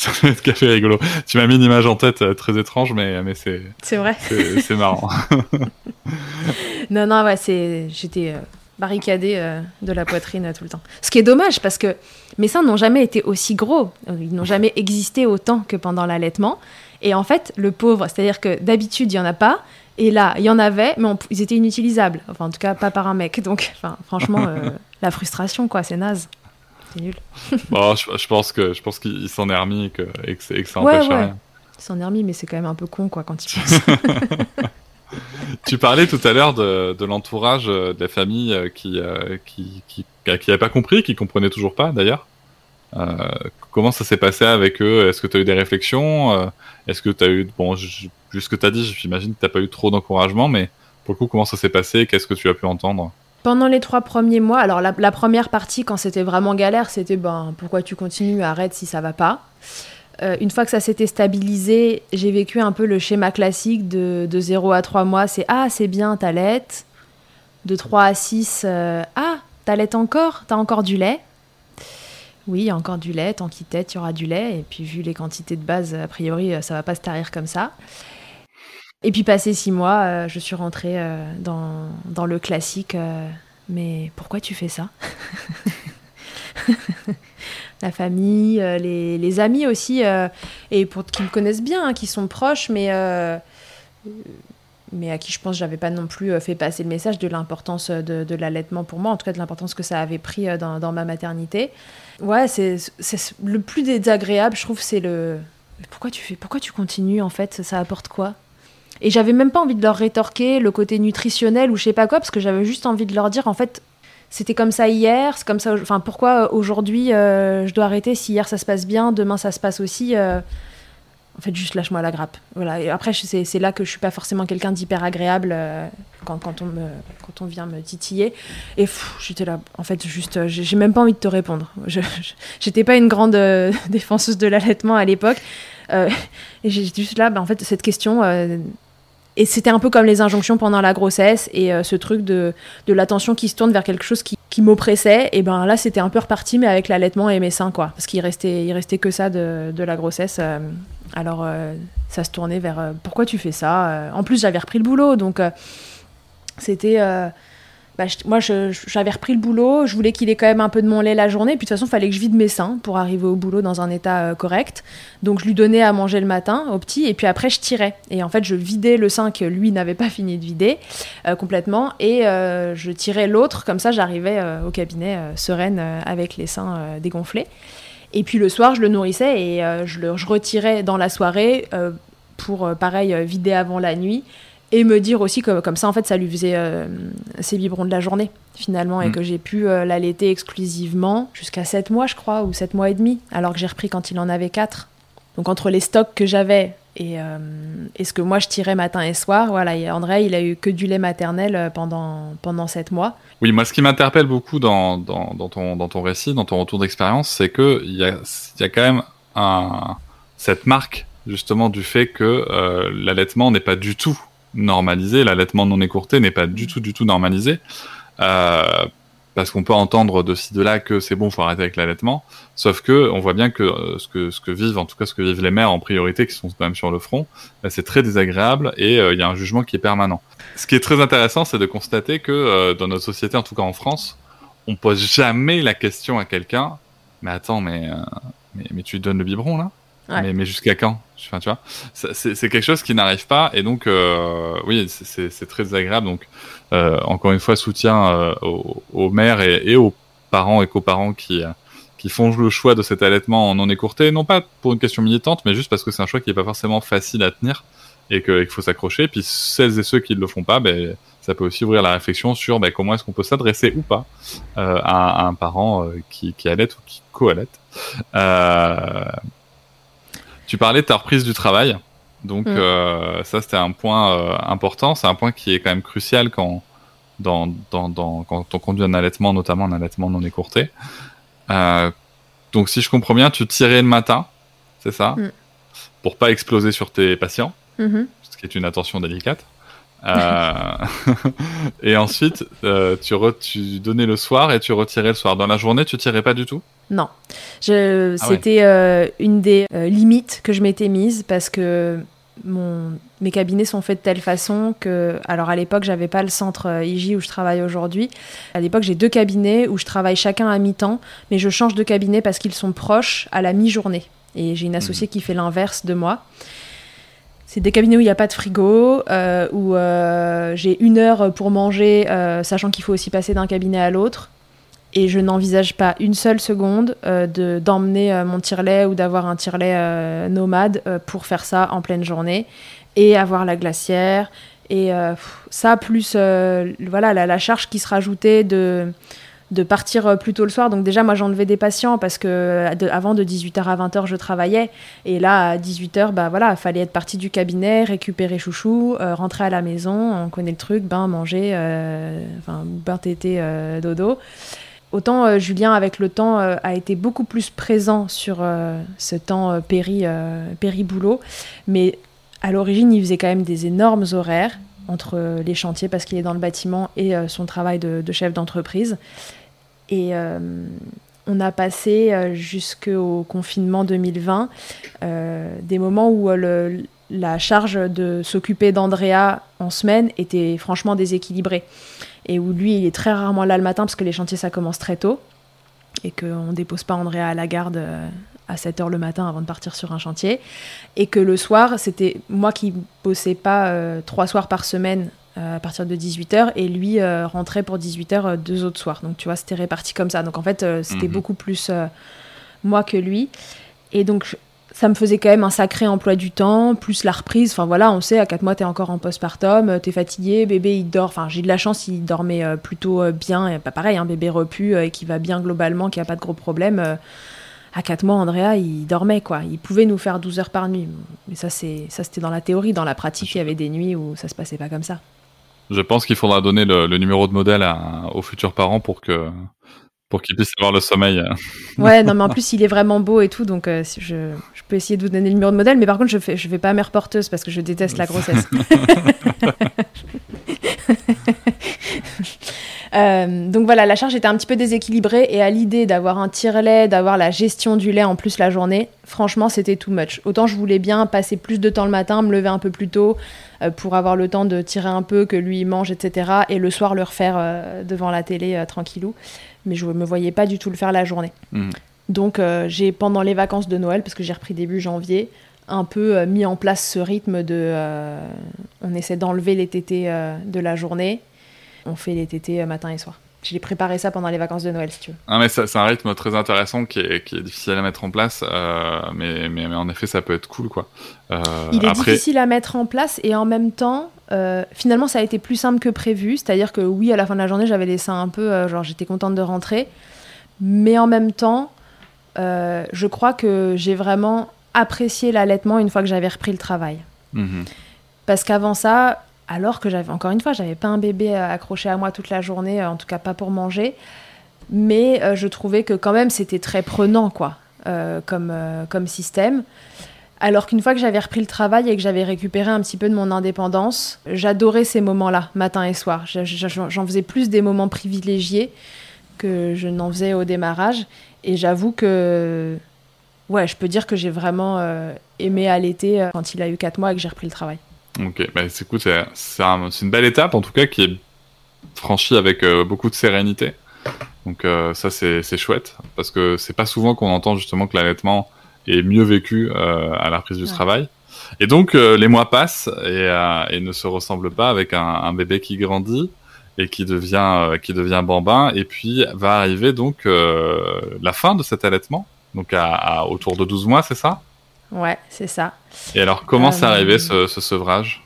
ça doit être café rigolo. Tu m'as mis une image en tête euh, très étrange, mais, mais c'est, C'est vrai. c'est, marrant. Non, non, ouais, c'est... j'étais euh, barricadée euh, de la poitrine euh, tout le temps. Ce qui est dommage parce que mes seins n'ont jamais été aussi gros, ils n'ont jamais existé autant que pendant l'allaitement. Et en fait, le pauvre, c'est-à-dire que d'habitude, il n'y en a pas. Et là, il y en avait, mais on- ils étaient inutilisables. Enfin, en tout cas, pas par un mec. Donc, enfin, franchement, euh, la frustration, quoi, c'est naze. C'est nul. bon, je, je pense que, je pense qu'il s'en est remis et que, et que, et que ça Ouais, empêche ouais. rien. Il s'en est remis, mais c'est quand même un peu con, quoi, quand il pense. Tu parlais tout à l'heure de, de l'entourage euh, de la famille euh, qui, euh, qui, qui, qui avait pas compris, qui comprenait toujours pas d'ailleurs. Euh, comment ça s'est passé avec eux? Est-ce que tu as eu des réflexions? Est-ce que tu as eu bon, je- vu ce que tu as dit, j'imagine que t'as pas eu trop d'encouragement, mais pour le coup, comment ça s'est passé? Qu'est-ce que tu as pu entendre? Pendant les trois premiers mois, alors la, première partie, quand c'était vraiment galère, c'était ben pourquoi tu continues, arrête si ça va pas. Euh, une fois que ça s'était stabilisé, j'ai vécu un peu le schéma classique de, de 0 à 3 mois. C'est ah, c'est bien, t'allaites. De 3 à 6, euh, ah, t'allaites encore T'as encore du lait Oui, encore du lait. Tant qu'il tète, il y aura du lait. Et puis, vu les quantités de base, a priori, euh, ça va pas se tarir comme ça. Et puis, passé 6 mois, euh, je suis rentrée euh, dans, dans le classique. euh, mais pourquoi tu fais ça? La famille, les, les amis aussi, et pour qui me connaissent bien, hein, qui sont proches, mais, mais à qui je pense j'avais pas non plus fait passer le message de l'importance de, de l'allaitement pour moi, en tout cas de l'importance que ça avait pris dans, dans ma maternité. Ouais, c'est le plus désagréable, je trouve, c'est le pourquoi tu fais, pourquoi tu continues en fait, ça apporte quoi? Et j'avais même pas envie de leur rétorquer le côté nutritionnel ou je sais pas quoi, parce que j'avais juste envie de leur dire en fait c'était comme ça hier, c'est comme ça. Enfin, pourquoi euh, aujourd'hui euh, je dois arrêter si hier ça se passe bien, demain ça se passe aussi euh, En fait, juste lâche-moi la grappe. Voilà. Et après, c'est là que je suis pas forcément quelqu'un d'hyper agréable quand, quand, on me, quand on vient me titiller. Et j'étais là, en fait, juste, j'ai même pas envie de te répondre. Je- J'étais pas une grande défenseuse de l'allaitement à l'époque. Et j'ai juste là, bah, en fait, cette question. Et c'était un peu comme les injonctions pendant la grossesse et euh, ce truc de, de l'attention qui se tourne vers quelque chose qui, qui m'oppressait. Et ben là, c'était un peu reparti, mais avec l'allaitement et mes seins, quoi. Parce qu'il restait, il restait que ça de, de la grossesse. euh, alors, euh, ça se tournait vers pourquoi tu fais ça? En plus, j'avais repris le boulot, donc c'était. Bah, moi, j'avais repris le boulot, je voulais qu'il ait quand même un peu de mon lait la journée, puis de toute façon, il fallait que je vide mes seins pour arriver au boulot dans un état euh, correct. Donc, je lui donnais à manger le matin au petit, et puis après, je tirais. Et en fait, je vidais le sein que lui n'avait pas fini de vider euh, complètement, et euh, je tirais l'autre, comme ça, j'arrivais au cabinet sereine avec les seins dégonflés. Et puis le soir, je le nourrissais et je le je retirais dans la soirée pour, pareil, vider avant la nuit et me dire aussi que comme ça, en fait, ça lui faisait euh, ses biberons de la journée, finalement, et Mm. que j'ai pu euh, l'allaiter exclusivement jusqu'à 7 mois, je crois, ou 7 mois et demi, alors que j'ai repris quand il en avait 4. Donc entre les stocks que j'avais et, euh, et ce que moi je tirais matin et soir, voilà, et André, il a eu que du lait maternel euh, pendant, pendant 7 mois. Oui, moi, ce qui m'interpelle beaucoup dans, dans, dans, ton, dans ton récit, dans ton retour d'expérience, c'est que il y a, y a quand même un, cette marque, justement, du fait que euh, l'allaitement n'est pas du tout normalisé, l'allaitement non écourté n'est pas du tout, du tout normalisé. Euh, parce qu'on peut entendre de ci de là que c'est bon, faut arrêter avec l'allaitement. Sauf que on voit bien que euh, ce que ce que vivent, en tout cas ce que vivent les mères en priorité, qui sont quand même sur le front, bah, c'est très désagréable et euh, il y a un jugement qui est permanent. Ce qui est très intéressant, c'est de constater que euh, dans notre société, en tout cas en France, on pose jamais la question à quelqu'un. Mais attends, mais euh, mais, mais tu donnes le biberon là? Ouais. Mais, mais jusqu'à quand? Enfin, tu vois, c'est quelque chose qui n'arrive pas et donc euh, oui, c'est- très désagréable. Donc euh, encore une fois, soutien euh, aux, mères et, aux parents et coparents qui qui font le choix de cet allaitement en non écourté, non pas pour une question militante, mais juste parce que c'est un choix qui est pas forcément facile à tenir et qu'il faut s'accrocher. Puis celles et ceux qui ne le font pas, ben, ça peut aussi ouvrir la réflexion sur ben, comment est-ce qu'on peut s'adresser ou pas à, un parent qui, qui ou qui co-allaite. Euh, Tu parlais de ta reprise du travail. Donc Mm. euh, ça c'était un point euh, important, c'est un point qui est quand même crucial quand dans, dans, dans quand on conduit un allaitement, notamment un allaitement non écourté. Euh, donc si je comprends bien, tu tirais le matin, c'est ça, Mm. pour pas exploser sur tes patients, Mhm. ce qui est une attention délicate. Euh, et ensuite, euh, tu, re- tu donnais le soir et tu retirais le soir. Dans la journée, tu tirais pas du tout? Non. Je- Ah ouais. C'était euh, une des limites que je m'étais mise parce que mon, mes cabinets sont faits de telle façon que. Alors à l'époque, j'avais pas le centre IJ où je travaille aujourd'hui. À l'époque, j'ai deux cabinets où je travaille chacun à mi-temps, mais je change de cabinet parce qu'ils sont proches à la mi-journée. Et j'ai une associée qui fait l'inverse de moi. C'est des cabinets où il n'y a pas de frigo, euh, où euh, j'ai une heure pour manger, euh, sachant qu'il faut aussi passer d'un cabinet à l'autre. Et je n'envisage pas une seule seconde de d'emmener mon tire-lait ou d'avoir un tire-lait euh, nomade pour faire ça en pleine journée et avoir la glacière. Et ça, plus voilà, la charge qui se rajoutait de, de partir euh, plus tôt le soir. Donc déjà, moi, j'enlevais des patients parce que euh, de- avant de 18h à 20h, je travaillais. Et là, à 18h, bah voilà, fallait être parti du cabinet, récupérer chouchou, euh, rentrer à la maison, on connaît le truc, bain, manger, euh, enfin, bain, tété, dodo. Autant Julien, avec le temps, a été beaucoup plus présent sur ce temps péri, péri-boulot. Mais à l'origine, il faisait quand même des énormes horaires entre les chantiers parce qu'il est dans le bâtiment et son travail de chef d'entreprise. Et euh, on a passé euh, jusqu'au confinement 2020 euh, des moments où la charge de s'occuper d'Andrea en semaine était franchement déséquilibrée. Et où lui, il est très rarement là le matin parce que les chantiers, ça commence très tôt. Et qu'on ne dépose pas Andrea à la garde à 7h le matin avant de partir sur un chantier. Et que le soir, c'était moi qui bossais pas trois soirs par semaine à partir de 18h et lui euh, rentrait pour 18h euh, deux autres soirs. Donc tu vois, c'était réparti comme ça. Donc en fait, euh, c'était Mhm. beaucoup plus euh, moi que lui. Et donc ça me faisait quand même un sacré emploi du temps, plus la reprise. Enfin voilà, on sait, à 4 mois, t'es encore en postpartum, euh, t'es fatigué, bébé il dort. Enfin, j'ai de la chance, il dormait euh, plutôt euh, bien. Et pas pareil, un bébé repu euh, et qui va bien globalement, qui a pas de gros problèmes. euh, à 4 mois, Andrea, il dormait quoi. Il pouvait nous faire 12 heures par nuit. Mais ça, c'est ça c'était dans la théorie. Dans la pratique, il y avait des nuits où ça se passait pas comme ça. Je pense qu'il faudra donner le, le numéro de modèle à- aux futurs parents pour que pour qu'ils puissent avoir le sommeil. Ouais, non, mais en plus, il est vraiment beau et tout, donc euh, je, je peux essayer de vous donner le numéro de modèle, mais par contre, je fais, je fais pas mère porteuse parce que je déteste la grossesse. Euh, donc voilà, la charge était un petit peu déséquilibrée et à l'idée d'avoir un tire-lait, d'avoir la gestion du lait en plus la journée, franchement, c'était too much. Autant je voulais bien passer plus de temps le matin, me lever un peu plus tôt pour avoir le temps de tirer un peu, que lui il mange, etc. Et le soir le refaire euh, devant la télé euh, tranquillou. Mais je me voyais pas du tout le faire la journée. Mhm. Donc euh, j'ai pendant les vacances de Noël, parce que j'ai repris début janvier, un peu euh, mis en place ce rythme de euh, on essaie d'enlever les tétés euh, de la journée, on fait les tétés euh, matin et soir. J'ai préparé ça pendant les vacances de Noël, si tu veux. Ah, mais c'est un rythme très intéressant qui est, qui est difficile à mettre en place, euh, mais, mais, mais en effet, ça peut être cool, quoi. Euh, Il est après, difficile à mettre en place et en même temps, euh, finalement, ça a été plus simple que prévu. C'est-à-dire que oui, à la fin de la journée, j'avais les seins un peu, genre j'étais contente de rentrer, mais en même temps, je crois que j'ai vraiment apprécié l'allaitement une fois que j'avais repris le travail. Mhm. Parce qu'avant ça, alors que j'avais, encore une fois, j'avais pas un bébé euh, accroché à moi toute la journée, euh, en tout cas pas pour manger, mais euh, je trouvais que quand même c'était très prenant, quoi, comme, comme système. Alors qu'une fois que j'avais repris le travail et que j'avais récupéré un petit peu de mon indépendance, j'adorais ces moments-là, matin et soir. Je- je- J'en faisais plus des moments privilégiés que je n'en faisais au démarrage. Et j'avoue que, ouais, je peux dire que j'ai vraiment aimé allaiter quand il a eu 4 mois et que j'ai repris le travail. Ok, bah, c'est cool, c'est c'est un- c'est une belle étape, en tout cas, qui est franchie avec euh, beaucoup de sérénité. Donc euh, ça, c'est c'est chouette, parce que c'est pas souvent qu'on entend justement que l'allaitement est mieux vécu euh, à la reprise du Ouais. travail. Et donc, les mois passent et, et ne se ressemblent pas avec un, un bébé qui grandit et qui devient, qui devient bambin. Et puis, va arriver donc la fin de cet allaitement, donc à, à autour de 12 mois, c'est ça? Ouais, c'est ça. Et alors, comment Euh, c'est arrivé ce, ce sevrage?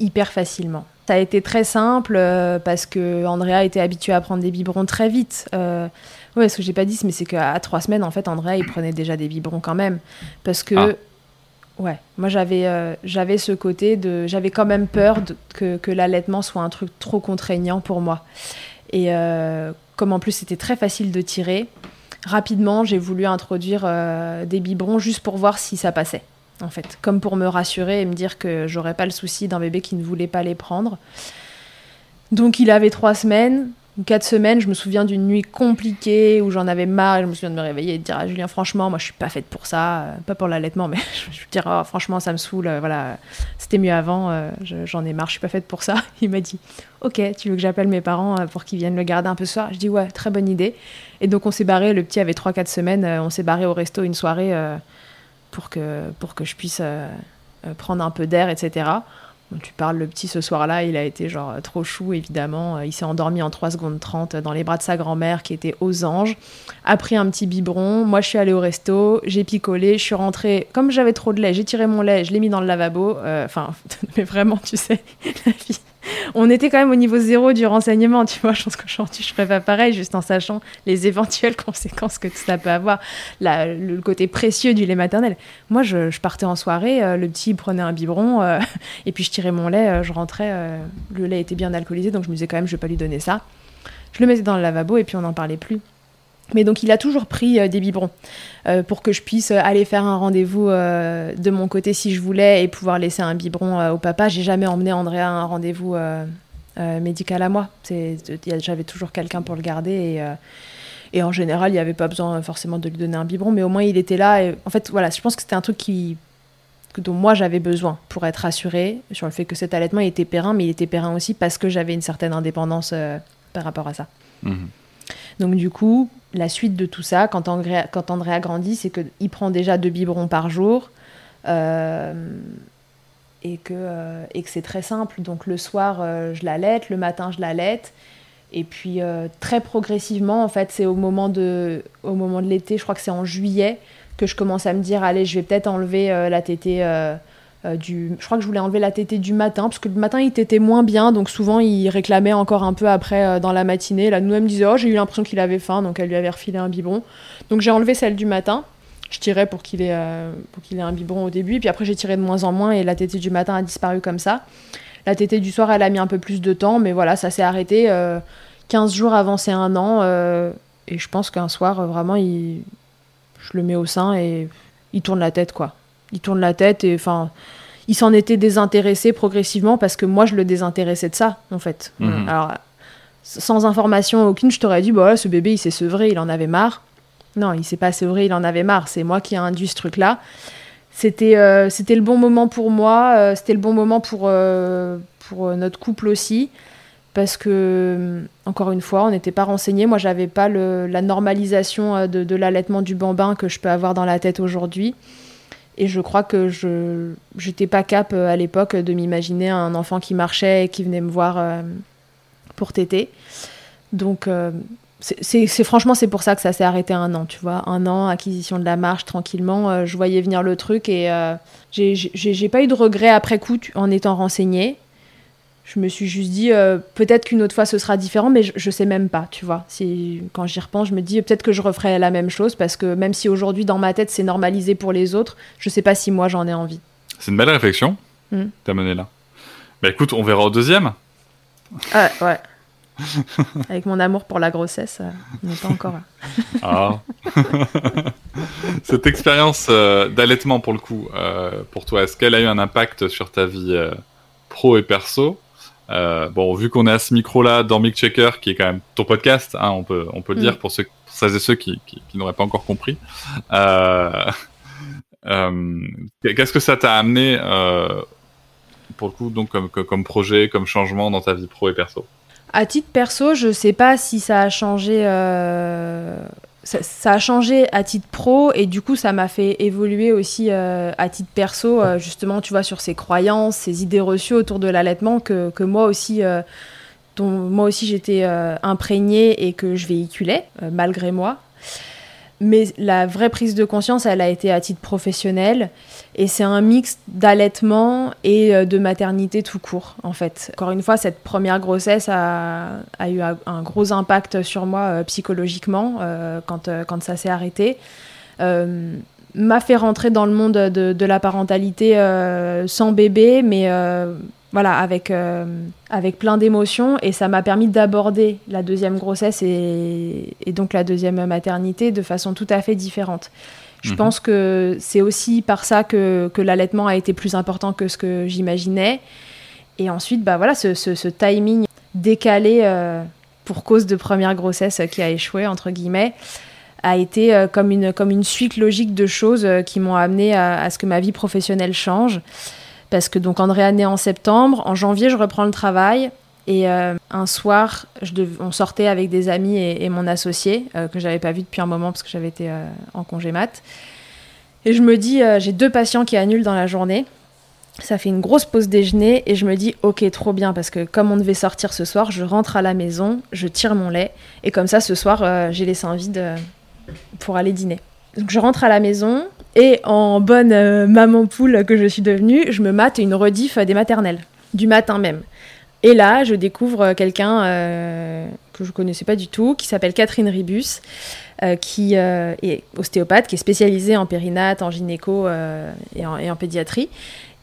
Hyper facilement. Ça a été très simple euh, parce que Andrea était habitué à prendre des biberons très vite. Euh, ouais, ce que j'ai pas dit, mais c'est qu'à trois semaines, en fait, Andrea, il prenait déjà des biberons quand même. Parce que Ah. Ouais, moi j'avais euh, j'avais ce côté de j'avais quand même peur que, que l'allaitement soit un truc trop contraignant pour moi. Et euh, comme en plus c'était très facile de tirer, rapidement j'ai voulu introduire euh, des biberons juste pour voir si ça passait. En fait, comme pour me rassurer et me dire que j'aurais pas le souci d'un bébé qui ne voulait pas les prendre. Donc il avait trois semaines, quatre semaines, je me souviens d'une nuit compliquée où j'en avais marre. je me souviens de me réveiller et de dire à Julien, franchement, moi je suis pas faite pour ça, euh, pas pour l'allaitement, mais je veux dire, oh, franchement, ça me saoule, euh, voilà, c'était mieux avant, euh, j'en ai marre, je suis pas faite pour ça. Il m'a dit, ok, tu veux que j'appelle mes parents pour qu'ils viennent le garder un peu ce soir? Je dis, ouais, très bonne idée. Et donc on s'est barré, le petit avait 3-4 semaines, on s'est barré au resto une soirée pour, que, pour que je puisse prendre un peu d'air, etc tu parles, le petit ce soir-là, il a été genre trop chou, évidemment. Il s'est endormi en 3 secondes 30 dans les bras de sa grand-mère qui était aux anges. A pris un petit biberon. Moi, je suis allée au resto, j'ai picolé, je suis rentrée. Comme j'avais trop de lait, j'ai tiré mon lait, je l'ai mis dans le lavabo. Euh, enfin, mais vraiment, tu sais, la vie on était quand même au niveau zéro du renseignement, tu vois. Je pense qu'aujourd'hui, je ferais pas pareil, juste en sachant les éventuelles conséquences que ça peut avoir, le côté précieux du lait maternel. Moi, je, partais en soirée, euh, le petit prenait un biberon, euh, et puis je tirais mon lait, euh, je rentrais, le lait était bien alcoolisé, donc je me disais quand même, je vais pas lui donner ça. Je le mettais dans le lavabo, et puis on n'en parlait plus. Mais donc il a toujours pris euh, des biberons euh, pour que je puisse euh, aller faire un rendez-vous de mon côté si je voulais et pouvoir laisser un biberon au papa. J'ai jamais emmené Andrea à un rendez-vous médical à moi. J'avais toujours quelqu'un pour le garder et, en général il n'y avait pas besoin forcément de lui donner un biberon, mais au moins il était là. Et, en fait voilà, je pense que c'était un truc qui dont moi j'avais besoin pour être rassurée sur le fait que cet allaitement était périn, mais il était périn aussi parce que j'avais une certaine indépendance par rapport à ça. Mmh. Donc du coup, la suite de tout ça, quand André, a grandi, c'est qu'il prend déjà deux biberons par jour. Euh, et que, euh, et que c'est très simple. Donc le soir, euh, je l'allaite, le matin, je l'allaite. Et puis très progressivement, en fait, c'est au moment de, au moment de l'été, je crois que c'est en juillet, que je commence à me dire, allez, je vais peut-être enlever la tétée euh, je crois que je voulais enlever la tétée du matin, parce que le matin il tétait moins bien, donc souvent il réclamait encore un peu après euh, dans la matinée. La nous-mêmes disait Oh, j'ai eu l'impression qu'il avait faim, donc elle lui avait refilé un biberon. Donc j'ai enlevé celle du matin. Je tirais pour qu'il ait, euh, ait un biberon au début, puis après j'ai tiré de moins en moins et la tétée du matin a disparu comme ça. La tétée du soir, elle a mis un peu plus de temps, mais voilà, ça s'est arrêté 15 jours avant c'est un an. et je pense qu'un soir, vraiment, il... je le mets au sein et il tourne la tête, quoi il tourne la tête et enfin il s'en était désintéressé progressivement parce que moi je le désintéressais de ça en fait. Mhm. Alors sans information aucune, je t'aurais dit bah ce bébé il s'est sevré, il en avait marre. Non, il s'est pas sevré, il en avait marre. C'est moi qui ai induit ce truc là. C'était euh, c'était le bon moment pour moi, euh, c'était le bon moment pour euh, pour notre couple aussi parce que encore une fois, on n'était pas renseigné. Moi, j'avais pas le, la normalisation de, de l'allaitement du bambin que je peux avoir dans la tête aujourd'hui. Et je crois que je n'étais pas cap euh, à l'époque de m'imaginer un enfant qui marchait et qui venait me voir euh, pour téter. Donc, euh, c'est franchement, c'est pour ça que ça s'est arrêté un an, tu vois. Un an, acquisition de la marche, tranquillement. je voyais venir le truc et j'ai pas eu de regret après coup en étant renseignée je me suis juste dit euh, peut-être qu'une autre fois ce sera différent, mais je, sais même pas, tu vois. Si, quand j'y repense, je me dis peut-être que je referai la même chose parce que même si aujourd'hui dans ma tête c'est normalisé pour les autres, je sais pas si moi j'en ai envie. C'est une belle réflexion. Hmm. T'as mené là. Bah écoute, on verra au deuxième. Ah, ouais. Avec mon amour pour la grossesse, euh, on n'est pas encore là. ah. Cette expérience euh, d'allaitement pour le coup, pour toi, est-ce qu'elle a eu un impact sur ta vie pro et perso? Euh, bon, vu qu'on est à ce micro-là dans Mic Checker, qui est quand même ton podcast, hein, on peut on peut le dire mm. pour ceux ceux et ceux qui, qui, n'auraient pas encore compris. Euh, euh, Qu'est-ce que ça t'a amené pour le coup, donc comme, comme projet, comme changement dans ta vie pro et perso? À titre perso, je sais pas si ça a changé euh, ça, a changé à titre pro et du coup ça m'a fait évoluer aussi euh, à titre perso euh, justement tu vois sur ces croyances ces idées reçues autour de l'allaitement que, que, moi aussi euh, dont moi aussi j'étais imprégnée et que je véhiculais malgré moi mais la vraie prise de conscience, elle a été à titre professionnel. Et c'est un mix d'allaitement et euh, de maternité tout court, en fait. Encore une fois, cette première grossesse a, eu un gros impact sur moi euh, psychologiquement euh, quand, quand ça s'est arrêté. m'a fait rentrer dans le monde de, la parentalité sans bébé, mais voilà, avec, avec plein d'émotions. Et ça m'a permis d'aborder la deuxième grossesse et, donc la deuxième maternité de façon tout à fait différente. Je mhm. pense que c'est aussi par ça que, que l'allaitement a été plus important que ce que j'imaginais. Et ensuite, bah voilà, ce, ce, timing décalé euh, pour cause de première grossesse qui a échoué, entre guillemets, a été euh, comme, une, comme une suite logique de choses euh, qui m'ont amené à, ce que ma vie professionnelle change. Parce que donc André est en septembre, en janvier je reprends le travail, et un soir, je on sortait avec des amis et, mon associé, que j'avais pas vu depuis un moment parce que j'avais été en congé mat. Et je me dis, j'ai deux patients qui annulent dans la journée. Ça fait une grosse pause déjeuner et je me dis ok trop bien parce que comme on devait sortir ce soir, je rentre à la maison, je tire mon lait et comme ça ce soir euh, j'ai les seins vides euh, pour aller dîner. Donc je rentre à la maison et en bonne euh, maman poule que je suis devenue, je me mate une rediff des maternelles du matin même. Et là, je découvre quelqu'un que je connaissais pas du tout, qui s'appelle Catherine Ribus, qui est ostéopathe, qui est spécialisée en périnate, en gynéco et en pédiatrie,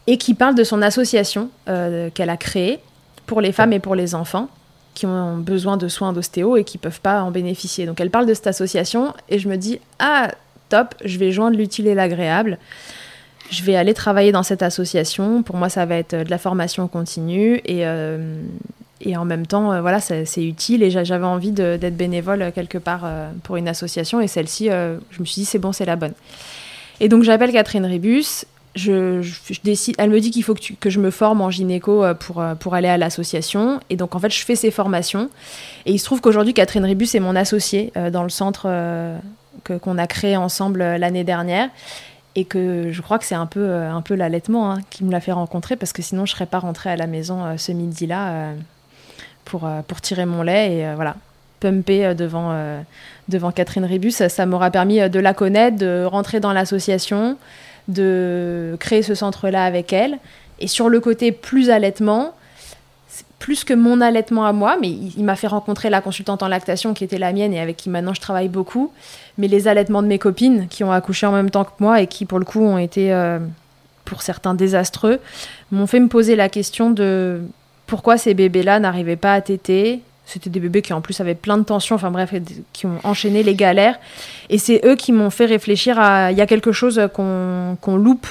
et qui parle de son association euh, qu'elle a créée pour les femmes et pour les enfants qui ont besoin de soins d'ostéo et qui peuvent pas en bénéficier. Donc elle parle de cette association et je me dis ah top, je vais joindre l'utile et l'agréable. Je vais aller travailler dans cette association. Pour moi, ça va être de la formation continue et, euh, et en même temps, euh, voilà, c'est utile et j'avais envie d'être bénévole quelque part pour une association et celle-ci, je me suis dit c'est bon, c'est la bonne. Et donc j'appelle Catherine Ribus je, décide, elle me dit qu'il faut que, que, je me forme en gynéco euh, pour, euh, pour aller à l'association. Et donc, en fait, je fais ces formations. Et il se trouve qu'aujourd'hui, Catherine Ribus est mon associée euh, dans le centre qu'on a créé ensemble l'année dernière. Et que je crois que c'est un peu, un peu l'allaitement hein, qui me l'a fait rencontrer, parce que sinon, je serais pas rentrée à la maison ce midi-là pour, pour tirer mon lait. Et voilà, pumper devant, devant Catherine Ribus, ça m'aura permis de la connaître, de rentrer dans l'association de créer ce centre-là avec elle. Et sur le côté plus allaitement, plus que mon allaitement à moi, mais il, m'a fait rencontrer la consultante en lactation qui était la mienne et avec qui maintenant je travaille beaucoup, mais les allaitements de mes copines qui ont accouché en même temps que moi et qui pour le coup ont été euh, pour certains désastreux, m'ont fait me poser la question de pourquoi ces bébés-là n'arrivaient pas à téter, c'était des bébés qui en plus avaient plein de tensions, enfin bref, qui ont enchaîné les galères. Et c'est eux qui m'ont fait réfléchir à. Il y a quelque chose qu'on loupe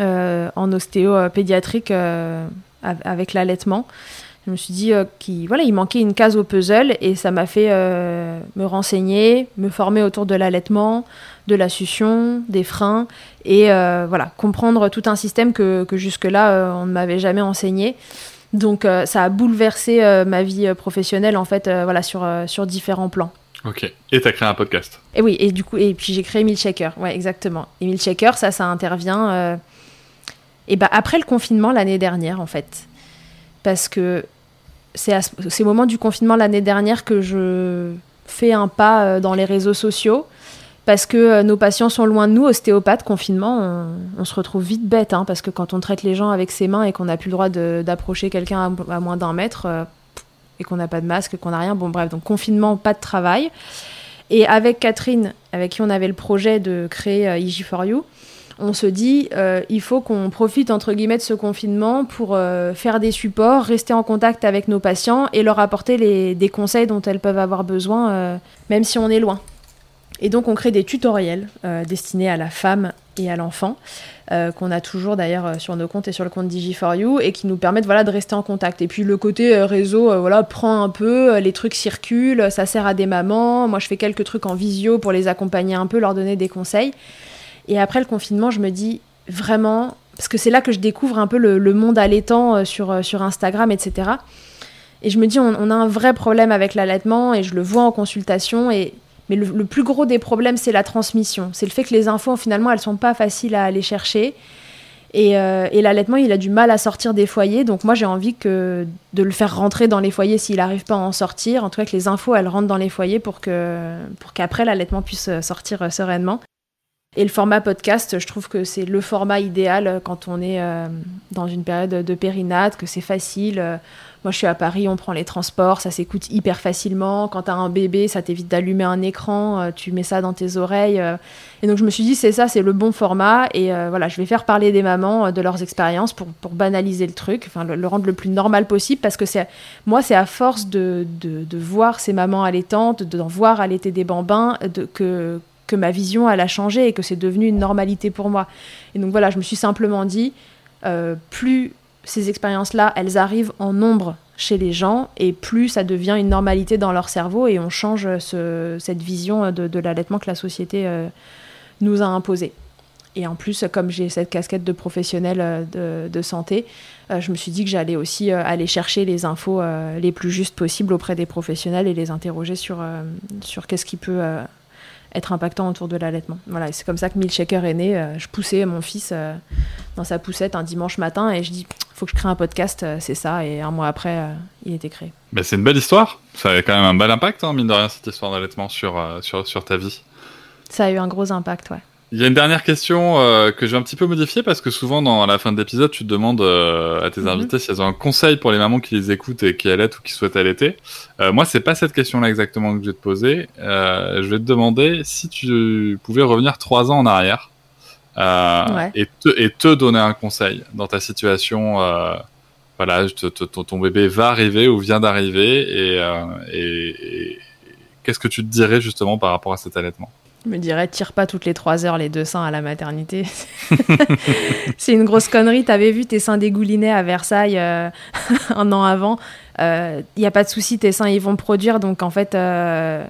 euh, en ostéo pédiatrique euh, avec l'allaitement. Je me suis dit qu'il voilà, il manquait une case au puzzle et ça m'a fait euh, me renseigner, me former autour de l'allaitement, de la succion, des freins et voilà, comprendre tout un système que, que jusque-là on ne m'avait jamais enseigné. Donc euh, ça a bouleversé euh, ma vie euh, professionnelle en fait, voilà sur sur différents plans. Ok. Et tu as créé un podcast. Et oui, et du coup, et puis j'ai créé Milkshaker. Ouais, exactement. Et Milkshaker, ça, ça intervient. Et bah après le confinement l'année dernière en fait, parce que c'est au moment du confinement l'année dernière que je fais un pas dans les réseaux sociaux parce que euh, nos patients sont loin de nous, ostéopathes, confinement, on, se retrouve vite bête, hein, parce que quand on traite les gens avec ses mains et qu'on n'a plus le droit d'approcher quelqu'un à, moins d'un mètre, euh, et qu'on n'a pas de masque, qu'on n'a rien, bon bref, donc confinement, pas de travail. Et avec Catherine, avec qui on avait le projet de créer euh, IG4U, on se dit, il faut qu'on profite entre guillemets de ce confinement pour faire des supports, rester en contact avec nos patients et leur apporter les, des conseils dont elles peuvent avoir besoin, même si on est loin. Et donc on crée des tutoriels euh, destinés à la femme et à l'enfant, euh, qu'on a toujours d'ailleurs euh, sur nos comptes et sur le compte Digi4You, et qui nous permettent voilà, de rester en contact. Et puis le côté réseau voilà, prend un peu, les trucs circulent, ça sert à des mamans, moi je fais quelques trucs en visio pour les accompagner un peu, leur donner des conseils. Et après le confinement, je me dis vraiment, parce que c'est là que je découvre un peu le, monde allaitant sur, sur Instagram, etc. Et je me dis, on, a un vrai problème avec l'allaitement, et je le vois en consultation, et mais le, plus gros des problèmes, c'est la transmission. C'est le fait que les infos, finalement, elles sont pas faciles à aller chercher. Et, euh, et l'allaitement, il a du mal à sortir des foyers. Donc moi, j'ai envie que de le faire rentrer dans les foyers s'il n'arrive pas à en sortir. En tout cas, que les infos, elles rentrent dans les foyers pour que pour qu'après, l'allaitement puisse sortir euh, sereinement. Et le format podcast, je trouve que c'est le format idéal quand on est dans une période de périnate, que c'est facile. Moi, je suis à Paris, on prend les transports, ça s'écoute hyper facilement. Quand tu as un bébé, ça t'évite d'allumer un écran, euh, tu mets ça dans tes oreilles. Euh. Et donc, je me suis dit, c'est ça, c'est le bon format. Et euh, voilà, je vais faire parler des mamans de leurs expériences pour, banaliser le truc, enfin, le, rendre le plus normal possible. Parce que c'est moi, c'est à force de, voir ces mamans allaitantes, d'en voir allaiter des bambins, de, que, que ma vision, elle a changé et que c'est devenu une normalité pour moi. Et donc, voilà, je me suis simplement dit, plus ces expériences-là, elles arrivent en nombre chez les gens et plus ça devient une normalité dans leur cerveau et on change cette vision de, l'allaitement que la société euh, nous a imposée. Et en plus, comme j'ai cette casquette de professionnel euh, de, santé, euh, je me suis dit que j'allais aussi aller chercher les infos les plus justes possibles auprès des professionnels et les interroger sur, sur qu'est-ce qui peut être impactant autour de l'allaitement. Voilà, c'est comme ça que Milkshaker est né. Euh, je poussais mon fils euh, dans sa poussette un dimanche matin et je dis faut que je crée un podcast, euh, c'est ça. Et un mois après, il était créé. Mais c'est une belle histoire. Ça a quand même un bel impact, hein, mine de rien, cette histoire d'allaitement sur, sur, sur ta vie. Ça a eu un gros impact, ouais. Il y a une dernière question euh, que je vais un petit peu modifier parce que souvent dans la fin de l'épisode, tu te demandes euh, à tes mhm. invités si elles ont un conseil pour les mamans qui les écoutent et qui allaitent ou qui souhaitent allaiter. Euh, moi, c'est pas cette question-là exactement que je vais te poser. Euh, je vais te demander si tu pouvais revenir trois ans en arrière et, te, et te donner un conseil dans ta situation. voilà, ton bébé va arriver ou vient d'arriver et, et, et qu'est-ce que tu te dirais justement par rapport à cet allaitement? Je me dirais, tire pas toutes les trois heures les deux seins à la maternité. c'est une grosse connerie. T'avais vu tes seins dégoulinés à Versailles euh, un an avant. Il euh, n'y a pas de souci, tes seins ils vont produire. Donc en fait, euh,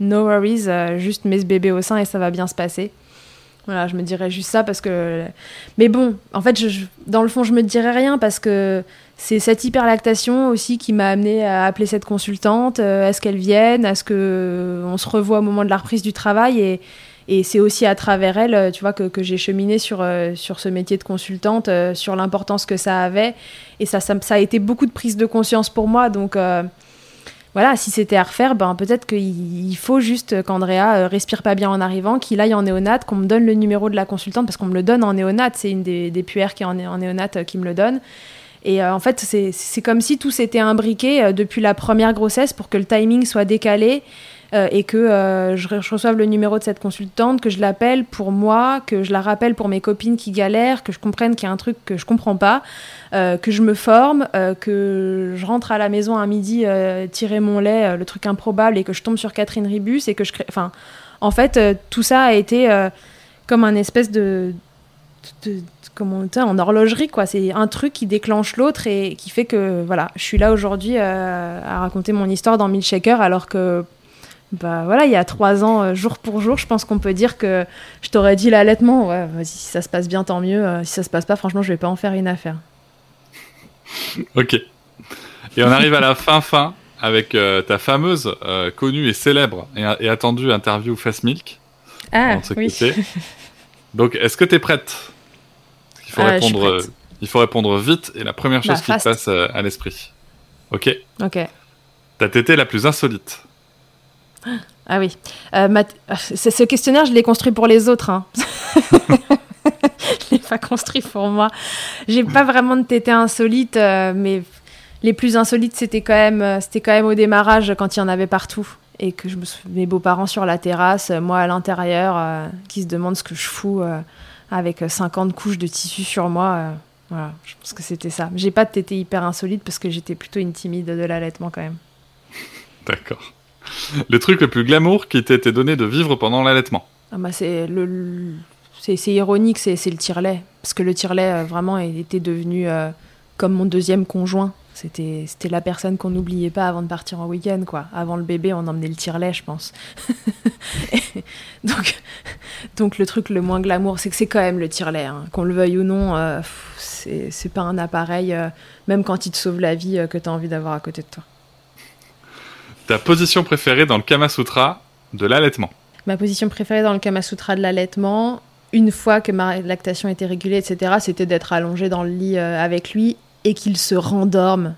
no worries, juste mets ce bébé au sein et ça va bien se passer. Voilà, je me dirais juste ça parce que. Mais bon, en fait, dans le fond, je me dirais rien parce que c'est cette hyperlactation aussi qui m'a amené à appeler cette consultante. Euh, est-ce qu'elle vienne Est-ce qu'on euh, se revoit au moment de la reprise du travail Et, et c'est aussi à travers elle, euh, tu vois, que, que j'ai cheminé sur, sur ce métier de consultante, sur l'importance que ça avait. Et ça, ça, a été beaucoup de prise de conscience pour moi. Donc voilà, si c'était à refaire, ben, peut-être qu'il faut juste qu'Andrea respire pas bien en arrivant, qu'il aille en néonate, qu'on me donne le numéro de la consultante, parce qu'on me le donne en néonate. C'est une des, des puères qui est en, en néonate qui me le donne. Et euh, en fait, c'est comme si tout s'était imbriqué euh, depuis la première grossesse pour que le timing soit décalé euh, et que je, reçoive le numéro de cette consultante, que je l'appelle pour moi, que je la rappelle pour mes copines qui galèrent, que je comprenne qu'il y a un truc que je comprends pas, que je me forme, que je rentre à la maison à midi tirer mon lait, le truc improbable, et que je tombe sur Catherine Ribus et que je crée. Enfin, en fait, tout ça a été comme un espèce de, de comment en horlogerie quoi. C'est un truc qui déclenche l'autre et qui fait que voilà je suis là aujourd'hui euh, à raconter mon histoire dans Milkshaker alors que bah voilà il y a trois ans euh, jour pour jour je pense qu'on peut dire que je t'aurais dit l'allaitement. Ouais vas-y si ça se passe bien tant mieux. Euh, si ça se passe pas franchement je vais pas en faire une affaire. Ok. Et on arrive à la fin fin avec ta fameuse connue et célèbre et, attendue interview Fast Milk. Ah oui. donc est-ce que tu es prête? Il faut, répondre, euh, il faut répondre vite et la première chose bah, qui te passe euh, à l'esprit. Ok Ok. Ta tétée la plus insolite Ah oui. Euh, ce questionnaire, je l'ai construit pour les autres. Hein. je l'ai pas construit pour moi. J'ai pas vraiment de tétée insolite, mais les plus insolites, c'était quand même, c'était quand même au démarrage quand il y en avait partout et que je me mes beaux-parents sur la terrasse, moi à l'intérieur, qui se demandent ce que je fous avec 50 couches de tissu sur moi. Euh, voilà, je pense que c'était ça. J'ai pas été hyper insolite parce que j'étais plutôt une timide de l'allaitement quand même. D'accord. Le truc le plus glamour qui t'a été donné de vivre pendant l'allaitement? Ah bah c'est le, c'est ironique, c'est le tire-lait. Parce que le tire-lait, euh, vraiment, était devenu euh, comme mon deuxième conjoint. C'était la personne qu'on n'oubliait pas avant de partir en week-end, quoi. Avant le bébé, on emmenait le tire-lait, je pense. donc, donc, le truc le moins glamour, c'est que c'est quand même le tire-lait. Hein. Qu'on le veuille ou non, euh, c'est pas un appareil, euh, même quand il te sauve la vie, euh, que tu as envie d'avoir à côté de toi. Ta position préférée dans le Kama Sutra de l'allaitement? Ma position préférée dans le Kama Sutra de l'allaitement, une fois que ma lactation était régulée, etc., c'était d'être allongée dans le lit avec lui et qu'il se rendorme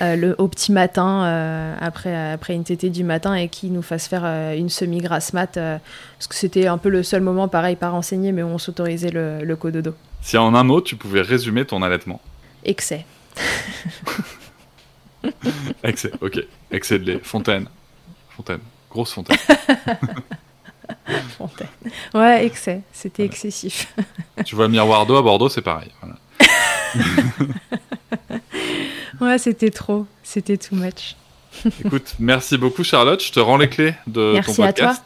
euh, le, au petit matin, euh, après, après une tétée du matin, et qu'il nous fasse faire euh, une semi-grasse mat, parce que c'était un peu le seul moment, pareil, pas renseigné, mais où on s'autorisait le, le cododo. Si en un mot, tu pouvais résumer ton allaitement Excès. Excès, ok. Excès de lait. Fontaine. Fontaine. Grosse fontaine. fontaine. Ouais, excès. C'était excessif. tu vois miroir d'eau à Bordeaux, c'est pareil. Voilà. ouais, c'était trop. C'était too much. Écoute, merci beaucoup Charlotte. Je te rends les clés de merci ton podcast. Merci à toi.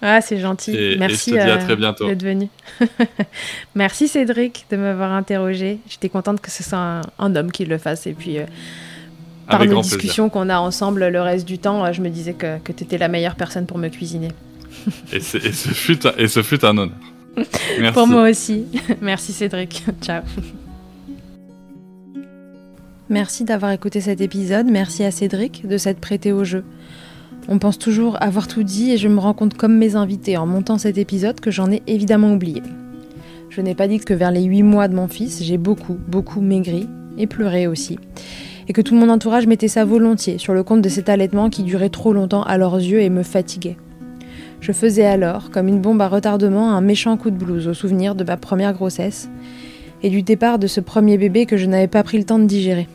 Ah, c'est gentil. merci et je te dis à très bientôt. d'être venu. merci Cédric de m'avoir interrogé. J'étais contente que ce soit un, un, homme qui le fasse. Et puis, euh, par nos discussions qu'on a ensemble le reste du temps, je me disais que, que tu étais la meilleure personne pour me cuisiner. et, et, ce fut un, et ce fut un honneur. Merci. Pour moi aussi. Merci Cédric. Ciao. Merci d'avoir écouté cet épisode. Merci à Cédric de s'être prêté au jeu. On pense toujours avoir tout dit et je me rends compte comme mes invités en montant cet épisode que j'en ai évidemment oublié. Je n'ai pas dit que vers les 8 mois de mon fils, j'ai beaucoup, beaucoup maigri et pleuré aussi. Et que tout mon entourage mettait ça volontiers sur le compte de cet allaitement qui durait trop longtemps à leurs yeux et me fatiguait. Je faisais alors, comme une bombe à retardement, un méchant coup de blues au souvenir de ma première grossesse et du départ de ce premier bébé que je n'avais pas pris le temps de digérer.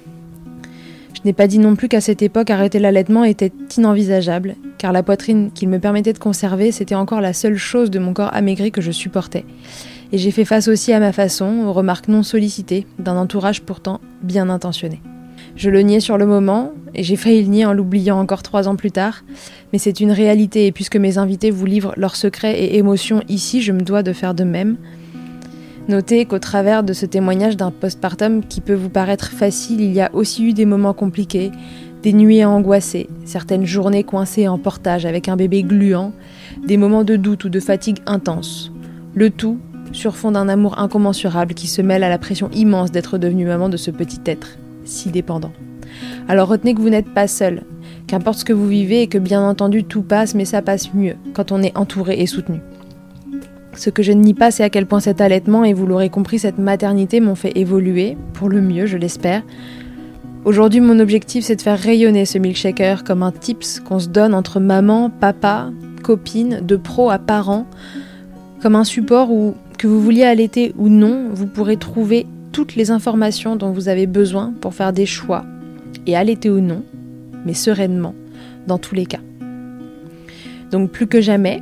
Je n'ai pas dit non plus qu'à cette époque arrêter l'allaitement était inenvisageable, car la poitrine qu'il me permettait de conserver, c'était encore la seule chose de mon corps amaigri que je supportais. Et j'ai fait face aussi à ma façon, aux remarques non sollicitées, d'un entourage pourtant bien intentionné. Je le niais sur le moment, et j'ai failli le nier en l'oubliant encore trois ans plus tard, mais c'est une réalité, et puisque mes invités vous livrent leurs secrets et émotions ici, je me dois de faire de même. Notez qu'au travers de ce témoignage d'un postpartum qui peut vous paraître facile, il y a aussi eu des moments compliqués, des nuits angoissées, certaines journées coincées en portage avec un bébé gluant, des moments de doute ou de fatigue intense. Le tout sur fond d'un amour incommensurable qui se mêle à la pression immense d'être devenue maman de ce petit être, si dépendant. Alors retenez que vous n'êtes pas seul, qu'importe ce que vous vivez et que bien entendu tout passe, mais ça passe mieux quand on est entouré et soutenu. Ce que je ne nie pas, c'est à quel point cet allaitement, et vous l'aurez compris, cette maternité m'ont fait évoluer, pour le mieux, je l'espère. Aujourd'hui, mon objectif, c'est de faire rayonner ce milkshaker comme un tips qu'on se donne entre maman, papa, copine, de pro à parents, comme un support où, que vous vouliez allaiter ou non, vous pourrez trouver toutes les informations dont vous avez besoin pour faire des choix, et allaiter ou non, mais sereinement, dans tous les cas. Donc plus que jamais,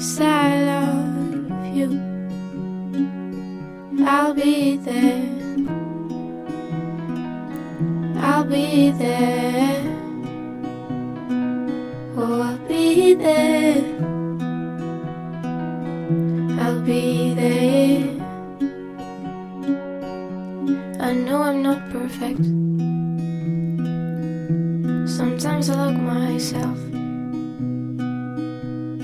cause I love you. I'll be there. I'll be there. Oh, I'll be there. I'll be there. I know I'm not perfect. Sometimes I look myself.